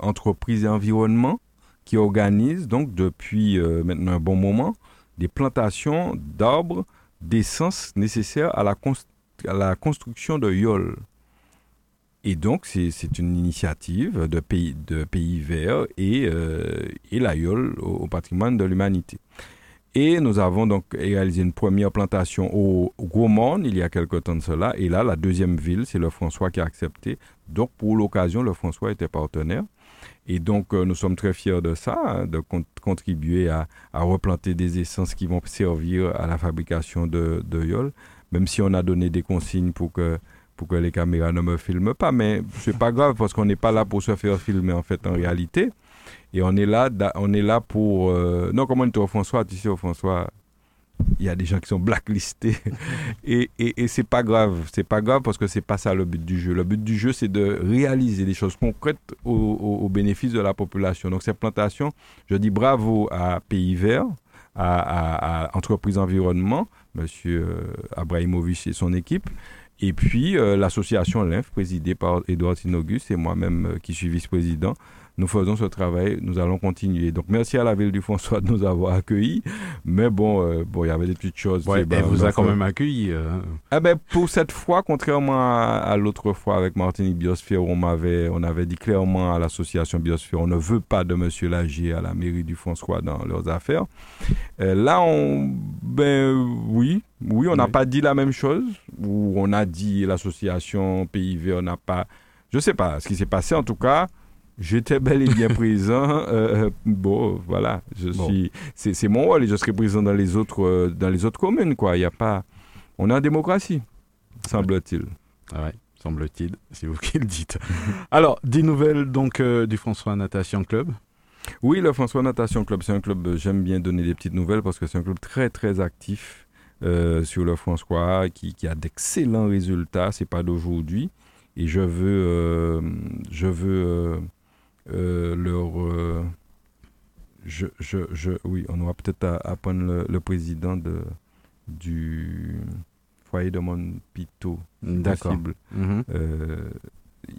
Entreprise et Environnement qui organise donc depuis euh, maintenant un bon moment des plantations d'arbres d'essence nécessaires à la, à la construction de YOL. Et donc, c'est une initiative de pays, de pays verts et, euh, et la YOL au, patrimoine de l'humanité. Et nous avons donc réalisé une première plantation au, Monde il y a quelque temps de cela. Et là, la deuxième ville, c'est le François qui a accepté. Donc, pour l'occasion, le François était partenaire. Et donc, euh, nous sommes très fiers de ça, hein, de contribuer à, replanter des essences qui vont servir à la fabrication de, de YOL, même si on a donné des consignes pour que, pour que les caméras ne me filment pas. Mais c'est pas grave parce qu'on n'est pas là pour se faire filmer en fait en réalité. Et on est là, on est là pour... Euh, non, comment tu François Tu sais, François, il y a des gens qui sont blacklistés <laughs> et, et, et c'est pas grave c'est pas grave parce que c'est pas ça le but du jeu le but du jeu c'est de réaliser des choses concrètes au, bénéfice de la population donc cette plantation je dis bravo à Pays Vert à, Entreprise Environnement monsieur euh, Abrahimovic et son équipe et puis euh, l'association LINF présidée par Edouard Sinogus et moi-même euh, qui suis vice-président nous faisons ce travail, nous allons continuer. Donc merci à la ville du François de nous avoir accueillis. Mais bon, euh, bon, il y avait des petites choses. elle vous a quand même accueilli. Euh. Eh ben, pour cette fois, contrairement à, l'autre fois avec Martinique Biosphère, on m'avait, on avait dit clairement à l'association Biosphère, on ne veut pas de Monsieur Lagier à la mairie du François dans leurs affaires. Euh, là, on, ben oui, oui, on n'a pas dit la même chose. Ou on a dit l'association PIV, on n'a pas, je sais pas ce qui s'est passé. En tout cas, J'étais bel et bien présent. <laughs> Euh, euh, bon, voilà, je suis, c'est mon rôle et je serai présent dans les autres, euh, dans les autres communes, quoi. Il y a pas, on est en démocratie, semble-t-il. Ah ouais, semble-t-il, c'est vous qui le dites. <laughs> Alors, des nouvelles donc du François Natation Club? Oui, le François Natation Club, c'est un club. J'aime bien donner des petites nouvelles parce que c'est un club très très actif sur le François, qui, qui a d'excellents résultats. C'est pas d'aujourd'hui, et je veux, je veux leur. Euh, je, je, je, oui, on aura peut-être à, prendre le, président de, du foyer de Montpito. D'accord. Mhm. Euh,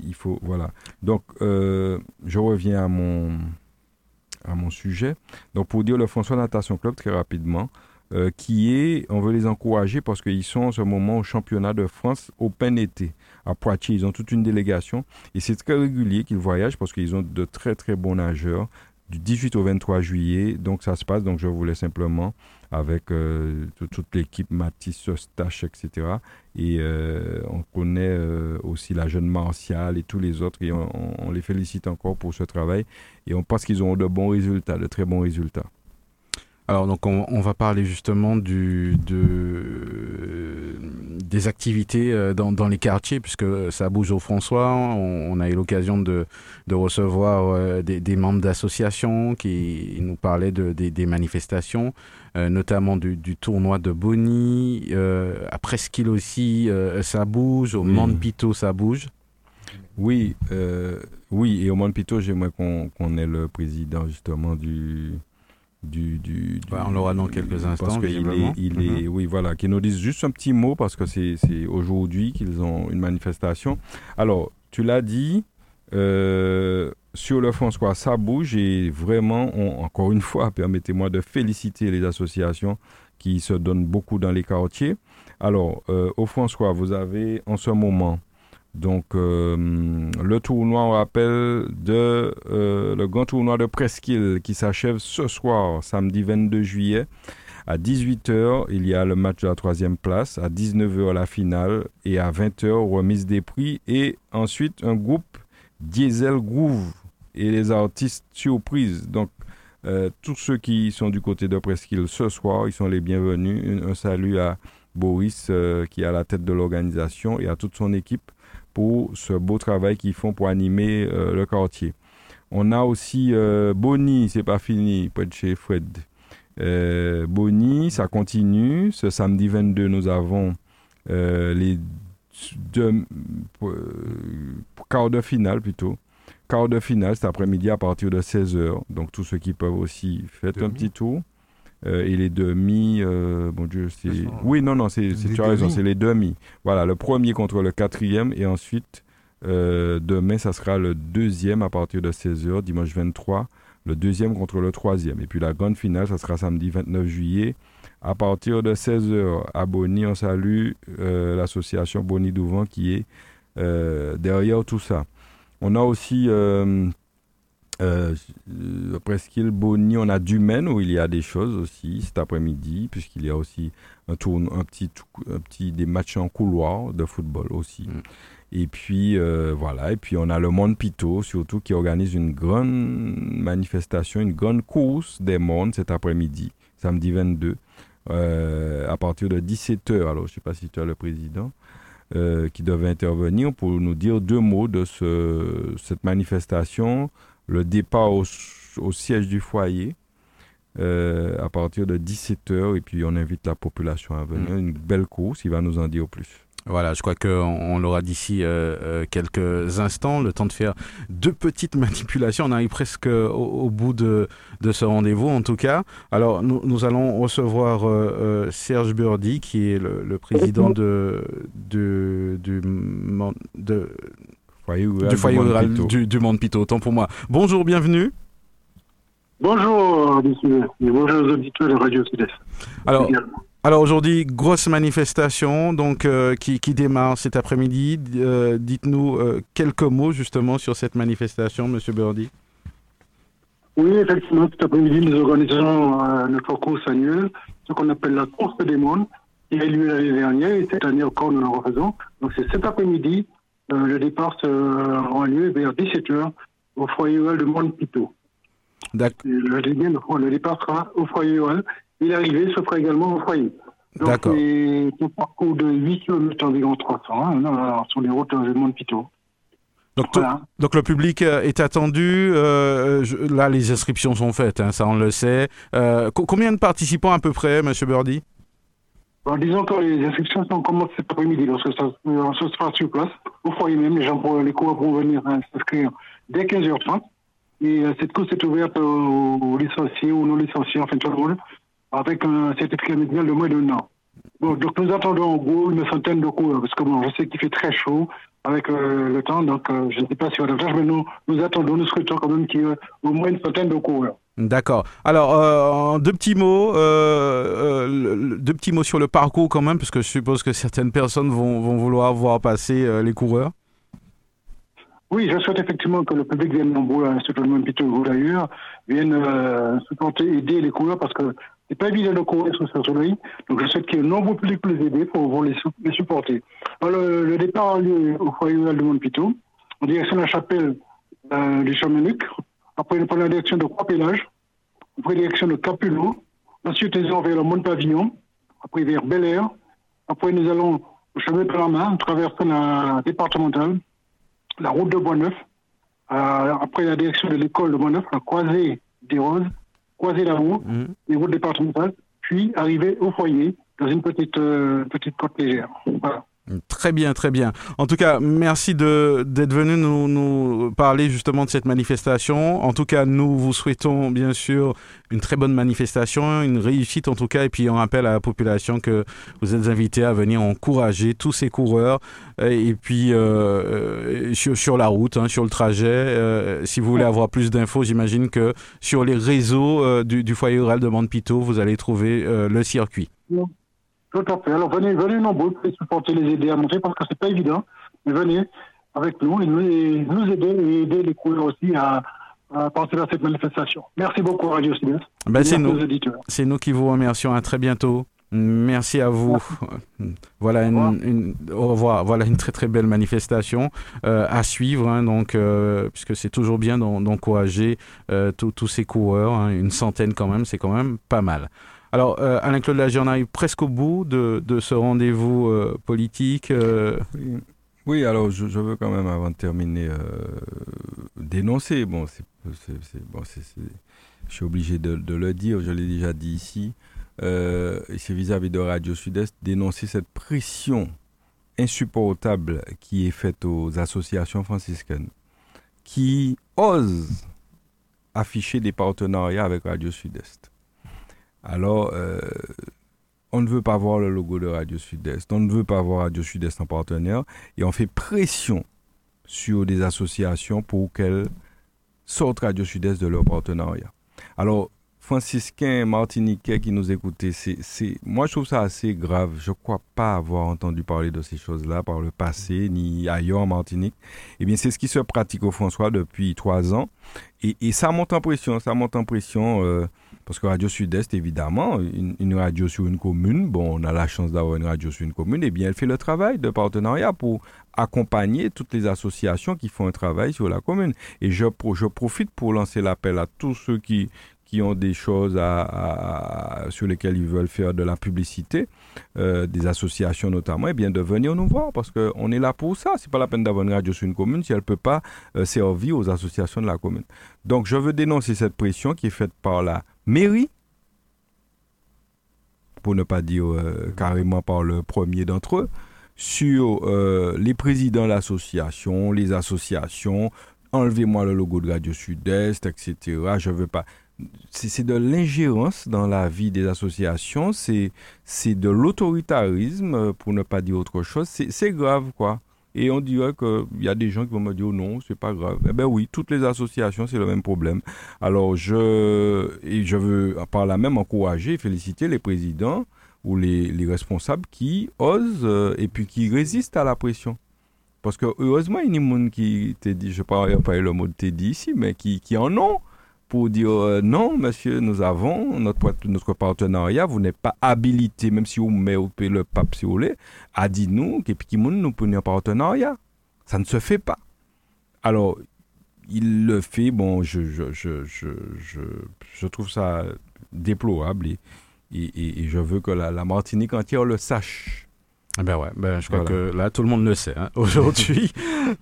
il faut. Voilà. Donc, je reviens à mon, à mon sujet. Donc, pour dire le François Natation Club, très rapidement, euh, qui est, on veut les encourager parce qu'ils sont en ce moment au championnat de France Open été à Poitiers. Ils ont toute une délégation et c'est très régulier qu'ils voyagent parce qu'ils ont de très très bons nageurs du 18 au 23 juillet. Donc ça se passe. Donc je voulais simplement avec euh, toute l'équipe Matisse, Stache, etc. Et euh, on connaît aussi la jeune Martial et tous les autres et on, on les félicite encore pour ce travail et on pense qu'ils auront de bons résultats, de très bons résultats. Alors donc on, va parler justement du, des activités euh, dans, les quartiers puisque ça bouge au François. On, a eu l'occasion de, recevoir euh, des, membres d'associations qui nous parlaient de, des, manifestations, euh, notamment du, tournoi de Bonny. à Presqu'île aussi, ça bouge. Au ça bouge. Oui, oui, et au Pito, j'aimerais qu'on ait le président justement du du, du, on l'aura dans quelques instants. Parce qu'il est, il est, mhm. oui, voilà, qu'ils nous disent juste un petit mot parce que c'est aujourd'hui qu'ils ont une manifestation. Alors, tu l'as dit, euh, sur le François, ça bouge et vraiment, encore une fois, <laughs> permettez-moi de féliciter les associations qui se donnent beaucoup dans les quartiers. Alors, euh, au François, vous avez en ce moment donc, euh, le tournoi, on rappelle, euh, le grand tournoi de Presqu'île qui s'achève ce soir, samedi 22 juillet. À 18h, il y a le match de la troisième place. À 19h, la finale. Et à 20h, remise des prix. Et ensuite, un groupe Diesel Groove et les artistes surprises. Donc, euh, tous ceux qui sont du côté de Presqu'île ce soir, ils sont les bienvenus. Un, salut à Boris qui est à la tête de l'organisation et à toute son équipe pour ce beau travail qu'ils font pour animer euh, le quartier. On a aussi euh, Bonnie, c'est pas fini, près de chez Fred. Euh, Bonny, ça continue. Ce samedi 22, nous avons euh, les deux quarts de finale plutôt. Quart de finale cet après-midi à partir de 16h. Donc tous ceux qui peuvent aussi, faites un petit tour. Et les demi, bon Dieu, c'est... Oui, non, non, c'est, tu as raison, c'est les demi. Voilà, le premier contre le quatrième et ensuite euh, demain, ça sera le deuxième à partir de 16h, dimanche 23, le deuxième contre le troisième. Et puis la grande finale, ça sera samedi 29 juillet à partir de 16h. À Bonny, on salue euh, l'association Bonny Douvent qui est euh, derrière tout ça. On a aussi euh, Presqu'île Bonny, on a Dumaine où il y a des choses aussi cet après-midi, puisqu'il y a aussi un, tour, un, petit, un petit des matchs en couloir de football aussi. Mm. Et puis euh, voilà, et puis on a le Monde Pito surtout qui organise une grande manifestation, une grande course des mondes cet après-midi, samedi 22, euh, à partir de 17h. Alors je ne sais pas si tu as le président euh, qui devait intervenir pour nous dire deux mots de ce, cette manifestation, le départ au, siège du foyer. à partir de 17h et puis on invite la population à venir. Mm. Une belle course, il va nous en dire plus. Voilà, je crois qu'on on, l'aura d'ici euh, euh, quelques instants, le temps de faire deux petites <laughs> manipulations. On arrive presque au, bout de, de ce rendez-vous, en tout cas. Alors, nous, nous allons recevoir euh, Serge Burdi, qui est le, président de, de, du, de, foyer du foyer rural du, du, Monde Pito. Autant pour moi. Bonjour, bienvenue. Bonjour, monsieur. bonjour aux auditeurs de Radio Sud-Est. Alors, alors aujourd'hui, grosse manifestation donc euh, qui, qui, démarre cet après-midi. Euh, dites-nous euh, quelques mots justement sur cette manifestation, Monsieur Birdie. Oui, effectivement, cet après-midi, nous organisons notre course annuelle, ce qu'on appelle la course des mondes, qui a eu lieu l'année dernière et cette année encore nous le refaisons. Donc c'est cet après-midi, le départ aura lieu vers 17h au foyer de Monde Pito. D'accord. Le, le, départ sera au foyer et l'arrivée se fera également au foyer. D'accord. C'est un parcours de 8 km environ 300 hein, sur les routes de Montpito. Donc, donc le public euh, est attendu. Euh, là, les inscriptions sont faites, hein, ça on le sait. Euh, combien de participants à peu près, Monsieur Birdie Disons que les inscriptions sont commencées cet après-midi, lorsque ça, se sera sur place, au foyer même. Les gens pour les cours vont venir hein, s'inscrire dès 15h30. Et cette course est ouverte aux, licenciés ou non licenciés, enfin tout le monde, avec un certificat médical de moins d'un an. Bon, donc nous attendons en gros une centaine de cours, parce que bon, je sais qu'il fait très chaud avec euh, le temps, donc euh, je ne sais pas si on a mais nous, nous attendons, nous souhaitons quand même qu'il y ait au moins une centaine de cours. D'accord. Alors, euh, deux petits mots, deux petits mots sur le parcours quand même, parce que je suppose que certaines personnes vont, vont vouloir voir passer les coureurs. Oui, je souhaite effectivement que le public vienne nombreux, hein, surtout le même d'ailleurs, vienne supporter, aider les coureurs parce que n'est pas évident de courir sous ce soleil. Donc je sais qu'il y a un nombreux public pour les aider, pour, les, les, supporter. Alors, le, départ a lieu au foyer de Montpito, en direction de la chapelle euh, du Chamanuc. Après, nous prenons la direction de Croix-Pélage. Après, la direction de Capulot. Ensuite, nous allons vers le Mont-Pavillon. Après, vers Bel Air. Après, nous allons au chemin de en traversant la départementale, la route de Boisneuf. Euh, après, la direction de l'école de Boisneuf, la croisée des Roses croiser la route, mmh. les routes départementales, puis arriver au foyer dans une petite, euh, petite côte légère. Voilà. Très bien, très bien. En tout cas, merci d'être venu nous, nous, parler justement de cette manifestation. En tout cas, nous vous souhaitons bien sûr une très bonne manifestation, une réussite en tout cas, et puis on rappelle à la population que vous êtes invités à venir encourager tous ces coureurs, et puis euh, euh, sur, la route, hein, sur le trajet. Euh, si vous voulez avoir plus d'infos, j'imagine que sur les réseaux du, du, foyer rural de Montpito, vous allez trouver le circuit. Tout à fait. Alors venez, venez nombreux pour supporter, les aider à monter parce que c'est pas évident. Mais venez avec nous et nous, aider et aider les coureurs aussi à, à participer à cette manifestation. Merci beaucoup Radio Sud. Ben c'est nous. C'est nous qui vous remercions. À très bientôt. Merci à vous. Voilà une, au revoir. Voilà une très très belle manifestation euh, à suivre. Hein, donc, euh, puisque c'est toujours bien d'encourager euh, tous ces coureurs, hein, une centaine quand même, c'est quand même pas mal. Alors, euh, Alain-Claude Lagier, on arrive presque au bout de, ce rendez-vous euh, politique. Euh. Oui. alors je, veux quand même, avant de terminer, dénoncer. Bon, c'est, je suis obligé de, le dire, je l'ai déjà dit ici, c'est vis-à-vis de Radio Sud-Est, dénoncer cette pression insupportable qui est faite aux associations franciscaines, qui osent afficher des partenariats avec Radio Sud-Est. Alors, euh, on ne veut pas voir le logo de Radio Sud-Est, on ne veut pas voir Radio Sud-Est en partenaire, et on fait pression sur des associations pour qu'elles sortent Radio Sud-Est de leur partenariat. Alors, franciscains martiniquais qui nous écoutaient, c'est, moi je trouve ça assez grave. Je ne crois pas avoir entendu parler de ces choses-là par le passé, ni ailleurs en Martinique. Eh bien, c'est ce qui se pratique au François depuis trois ans. Et, ça monte en pression, ça monte en pression. Euh, parce que Radio Sud-Est, évidemment, une, radio sur une commune, bon, on a la chance d'avoir une radio sur une commune, et eh bien, elle fait le travail de partenariat pour accompagner toutes les associations qui font un travail sur la commune. Et je, je profite pour lancer l'appel à tous ceux qui, qui ont des choses sur lesquelles ils veulent faire de la publicité, euh, des associations notamment, et eh bien de venir nous voir parce qu'on est là pour ça. C'est pas la peine d'avoir une radio sur une commune si elle ne peut pas euh, servir aux associations de la commune. Donc je veux dénoncer cette pression qui est faite par la mairie, pour ne pas dire euh, carrément par le premier d'entre eux, sur les présidents de l'association, les associations, enlevez-moi le logo de Radio Sud-Est, etc. Je veux pas c'est de l'ingérence dans la vie des associations, c'est de l'autoritarisme, euh, pour ne pas dire autre chose. C'est grave, quoi. Et on dirait qu'il y a des gens qui vont me dire oh non, c'est pas grave. Eh bien oui, toutes les associations, c'est le même problème. Alors je, et je veux par là même encourager et féliciter les présidents ou les, les responsables qui osent euh, et puis qui résistent à la pression. Parce que heureusement, il y a des gens qui dit, je ne vais pas le mot de dit ici, mais qui, qui en ont pour dire euh, non, monsieur, nous avons notre, notre partenariat, vous n'êtes pas habilité, même si vous mettez le pape si vous voulez, à dire nous, que nous prenons un partenariat. Ça ne se fait pas. Alors, il le fait, bon, je, je, je, je, trouve ça déplorable et, et, et, je veux que la Martinique entière le sache. Eh ben ouais, ben je crois que là tout le monde le sait. Hein. <laughs> Aujourd'hui,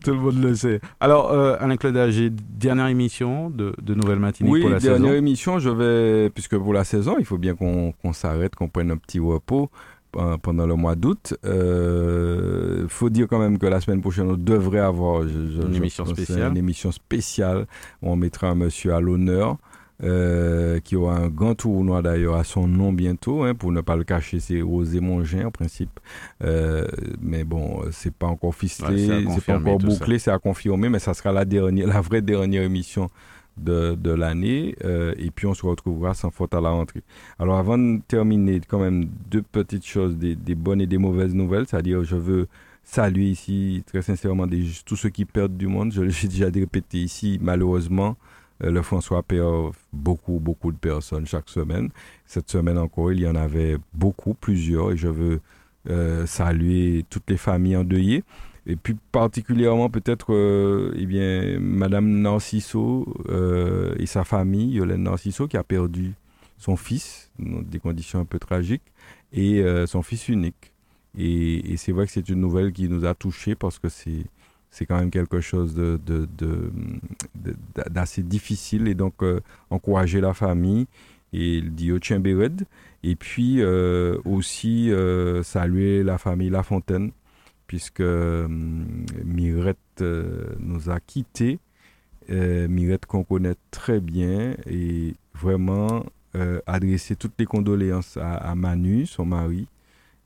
tout le monde le sait. Alors, euh, Alain j'ai dernière émission de, de Nouvelle Matinée oui, pour la dernière émission, je vais, puisque pour la saison, il faut bien qu'on s'arrête, qu'on prenne un petit repos pendant le mois d'août. Il euh, faut dire quand même que la semaine prochaine, on devrait avoir une, émission spéciale. une émission spéciale. On mettra un monsieur à l'honneur. Euh, qui aura un grand tournoi d'ailleurs à son nom bientôt, hein, pour ne pas le cacher, c'est Osé Mongin en principe. Euh, mais bon, c'est pas encore ficelé, c'est pas encore bouclé, c'est à confirmer, mais ça sera la dernière, la vraie dernière émission de, de l'année. Euh, et puis on se retrouvera sans faute à la rentrée. Alors avant de terminer, quand même deux petites choses, des, des bonnes et des mauvaises nouvelles, c'est-à-dire je veux saluer ici très sincèrement des, tous ceux qui perdent du monde. Je l'ai <laughs> déjà répété ici, malheureusement. Euh, le François perd beaucoup, beaucoup de personnes chaque semaine. Cette semaine encore, il y en avait beaucoup, plusieurs, et je veux euh, saluer toutes les familles endeuillées. Et puis particulièrement peut-être euh, eh bien, Madame Narciso et sa famille, Yolène Narciso, qui a perdu son fils dans des conditions un peu tragiques, et son fils unique. Et c'est vrai que c'est une nouvelle qui nous a touchés parce que c'est c'est quand même quelque chose de, d'assez difficile et donc euh, encourager la famille et dit au et puis euh, aussi euh, saluer la famille Lafontaine puisque Mirette nous a quittés Mirette qu'on connaît très bien et vraiment adresser toutes les condoléances à Manu son mari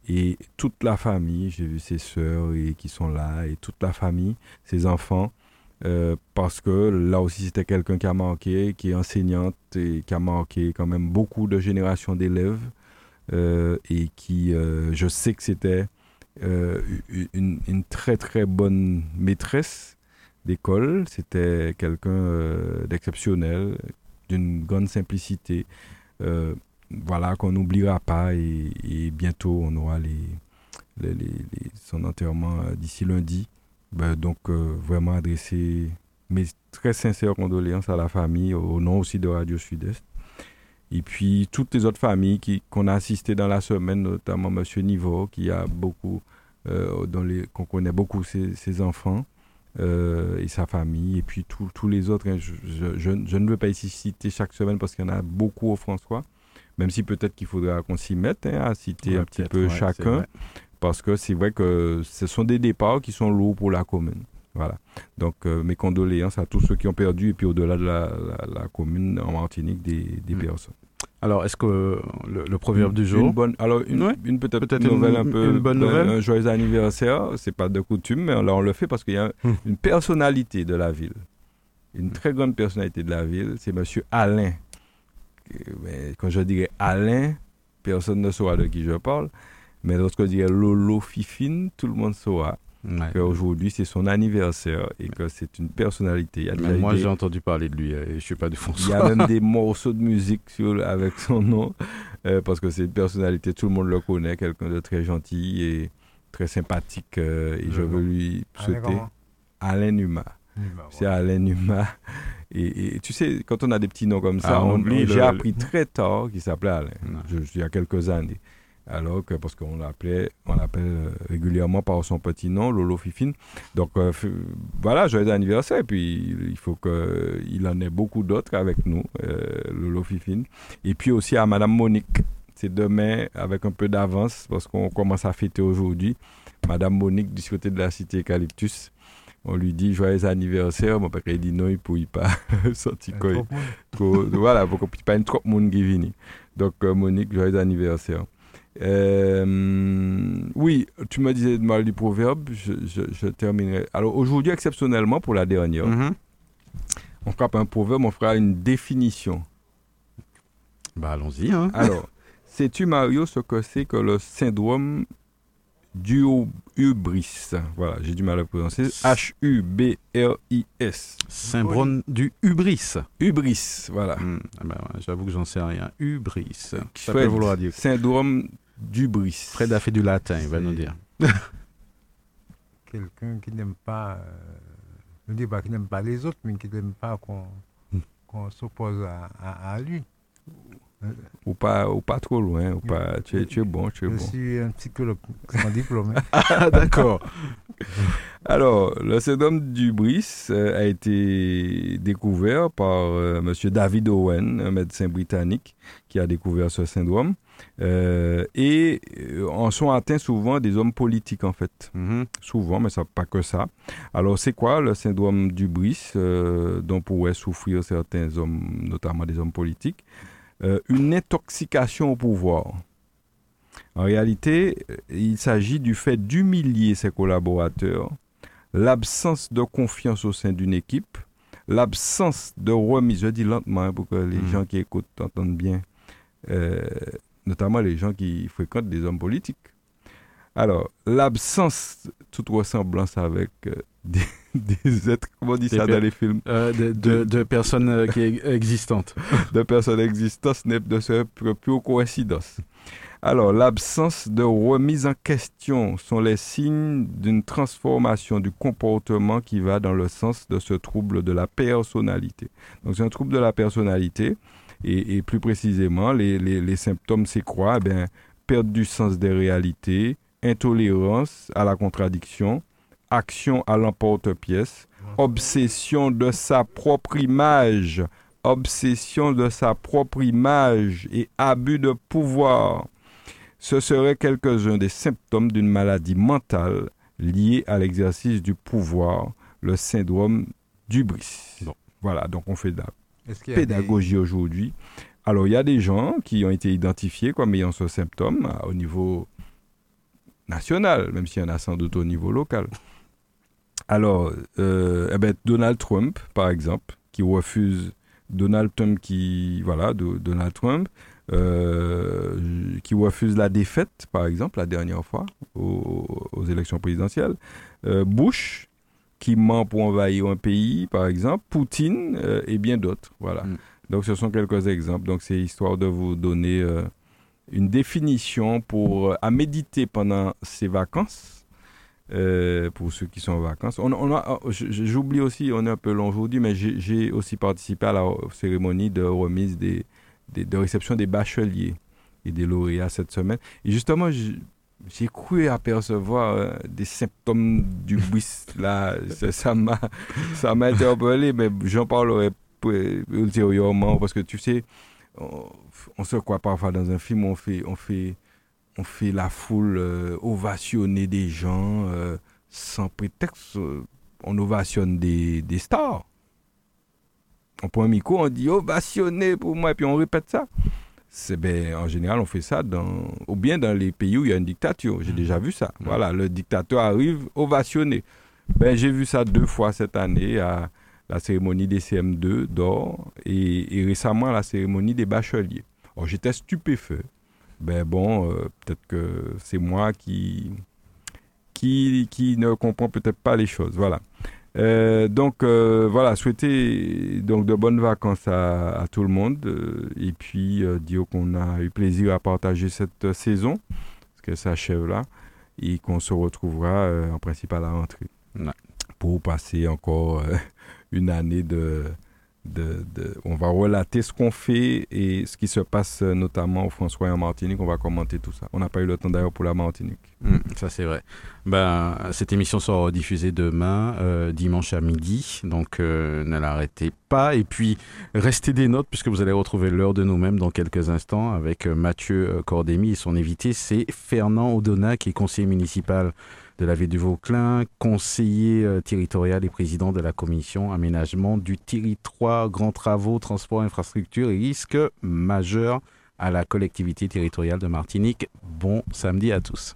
et toute la famille, j'ai vu ses sœurs et, qui sont là, et toute la famille, ses enfants, euh, parce que là aussi c'était quelqu'un qui a marqué, qui est enseignante et qui a marqué quand même beaucoup de générations d'élèves, euh, et qui, euh, je sais que c'était une, une, très très bonne maîtresse d'école, c'était quelqu'un d'exceptionnel, d'une grande simplicité voilà, qu'on n'oubliera pas et, bientôt on aura les, son enterrement euh, d'ici lundi. Ben, donc euh, vraiment adresser mes très sincères condoléances à la famille, au nom aussi de Radio Sud-Est. Et puis toutes les autres familles qu'on a assistées dans la semaine, notamment M. Niveau, qui a beaucoup, euh, qu'on connaît beaucoup ses, enfants. et sa famille, et puis tous les autres. Hein. je, ne veux pas ici citer chaque semaine parce qu'il y en a beaucoup au François, même si peut-être qu'il faudra qu'on s'y mette hein, à citer un petit peu chacun, parce que c'est vrai que ce sont des départs qui sont lourds pour la commune. Voilà. Donc, euh, mes condoléances à tous ceux qui ont perdu et puis au-delà de la, commune en Martinique des, des mm. personnes. Alors, est-ce que le, proverbe du jour Une bonne, alors une, une peut-être peut nouvelle un peu, une bonne nouvelle. Un joyeux anniversaire. C'est pas de coutume, mais là on le fait parce qu'il y a mm. une personnalité de la ville, une très grande personnalité de la ville. C'est Monsieur Alain. Quand je dirais Alain, personne ne saura de qui je parle. Mais lorsque je dirais Lolo Fifine, tout le monde saura. Aujourd'hui, c'est son anniversaire et que c'est une personnalité. moi, j'ai entendu parler de lui et je ne suis pas de François. Il y a même des <laughs> morceaux de musique sur, avec son nom euh, parce que c'est une personnalité, tout le monde le connaît, quelqu'un de très gentil et très sympathique. Euh, et je veux lui souhaiter Alain Numa. C'est Alain Numa. Et, tu sais, quand on a des petits noms comme ça, ah, j'ai appris très tard qu'il s'appelait Alain, il y a quelques années alors que parce qu'on l'appelait, on l'appelle euh, régulièrement par son petit nom, Lolo Fifine. Donc euh, voilà, joyeux anniversaire. Et puis il faut qu'il en ait beaucoup d'autres avec nous, euh, Lolo Fifine. Et puis aussi à Madame Monique. C'est demain avec un peu d'avance parce qu'on commence à fêter aujourd'hui. Madame Monique du côté de la cité Eucalyptus. On lui dit joyeux anniversaire, mon père il dit non, il ne peut pas <laughs> sortir. <laughs> Voilà, pour qu'on puisse pas une trop monde qui vient. Donc Monique, joyeux anniversaire. Euh, oui, tu m'as dit de mal du proverbe, je, je, terminerai. Alors aujourd'hui, exceptionnellement, pour la dernière, mm-hmm. on frappe un proverbe, on fera une définition. Bah allons-y. Hein. Alors, <laughs> sais-tu Mario ce que c'est que le syndrome du hubris Voilà, j'ai du mal à prononcer. H-U-B-R-I-S. Syndrome du hubris. Hubris, voilà. Hmm. Ah bah j'avoue que j'en sais rien. Hubris. Ça peut vouloir dire. Syndrome d'Ubris. Fred a fait du latin, il va nous dire. <laughs> Quelqu'un qui n'aime pas, euh, ne dit pas qu'il n'aime pas les autres, mais qui n'aime pas qu'on hmm. s'oppose à, lui. Ou pas, ou pas trop loin, ou pas, tu, es, tu es bon, tu es je bon. Je suis un psychologue sans diplôme. <laughs> ah, d'accord. Alors, le syndrome du Brice euh, a été découvert par euh, M. David Owen, un médecin britannique qui a découvert ce syndrome. Euh, et en sont atteints souvent des hommes politiques, en fait. Mm-hmm. Souvent, mais ça, pas que ça. Alors, c'est quoi le syndrome du Brice dont pourraient souffrir certains hommes, notamment des hommes politiques? Une intoxication au pouvoir. En réalité, il s'agit du fait d'humilier ses collaborateurs l'absence de confiance au sein d'une équipe, l'absence de remise, je dis lentement hein, pour que les mm. gens qui écoutent entendent bien, euh, notamment les gens qui fréquentent des hommes politiques. Alors, l'absence toute ressemblance avec euh, <laughs> des, <laughs> êtres, comment on dit ça dans les films euh, de, personnes qui existantes. <laughs> de personnes existantes ne serait plus coïncidence. Alors, l'absence de remise en question sont les signes d'une transformation du comportement qui va dans le sens de ce trouble de la personnalité. Donc, c'est un trouble de la personnalité. Et, plus précisément, les, symptômes, c'est quoi? Eh bien, Perte du sens des réalités, intolérance à la contradiction, action à l'emporte-pièce, obsession de sa propre image, obsession de sa propre image et abus de pouvoir ce seraient quelques-uns des symptômes d'une maladie mentale liée à l'exercice du pouvoir, le syndrome d'Ubris. Voilà, donc on fait de la pédagogie aujourd'hui. Alors, il y a des gens qui ont été identifiés comme ayant ce symptôme euh, au niveau national, même s'il y en a sans doute au niveau local. Alors, euh, eh ben, Donald Trump, par exemple, qui refuse Donald Trump qui voilà Donald Trump euh, qui refuse la défaite, par exemple, la dernière fois aux, élections présidentielles. Euh, Bush, qui ment pour envahir un pays, par exemple. Poutine et bien d'autres. Voilà. Mm. Donc, ce sont quelques exemples. Donc, c'est histoire de vous donner une définition pour à méditer pendant ces vacances. Pour ceux qui sont en vacances. On, on J'oublie aussi, on est un peu long aujourd'hui, mais j'ai aussi participé à la cérémonie de remise des, de réception des bacheliers et des lauréats cette semaine. Et justement, j'ai cru apercevoir euh, des symptômes du buis là. <laughs> Ça m'a, ça m'a interpellé, mais j'en parlerai ultérieurement parce que tu sais, on, se croit parfois dans un film, on fait, on fait, on fait la foule euh, ovationner des gens euh, sans prétexte. On ovationne des, des stars. On prend un micro, on dit ovationner pour moi, et puis on répète ça ben, en général, on fait ça dans, ou bien dans les pays où il y a une dictature. J'ai déjà vu ça. Voilà, le dictateur arrive ovationné. Ben, j'ai vu ça deux fois cette année à la cérémonie des CM2 d'or et, récemment à la cérémonie des bacheliers. Alors, j'étais stupéfait. Ben bon, euh, peut-être que c'est moi qui, qui, qui ne comprend peut-être pas les choses. Voilà. Euh, donc euh, voilà, souhaiter donc de bonnes vacances à, tout le monde euh, et puis dire qu'on a eu plaisir à partager cette saison, parce que ça achève là, et qu'on se retrouvera en principe à la rentrée pour passer encore une année de, on va relater ce qu'on fait et ce qui se passe euh, notamment au François et en Martinique. On va commenter tout ça. On n'a pas eu le temps d'ailleurs pour la Martinique. Hmm, ça c'est vrai. Ben, cette émission sera diffusée demain, euh, dimanche à midi. Donc euh, ne l'arrêtez pas. Et puis restez des notes puisque vous allez retrouver l'heure de nous-mêmes dans quelques instants avec Mathieu Cordémy et son invité, c'est Fernand Odona qui est conseiller municipal de la ville du Vauclin, conseiller euh, territorial et président de la commission aménagement du territoire, grands travaux, transport, infrastructure et risques majeurs à la collectivité territoriale de Martinique. Bon samedi à tous.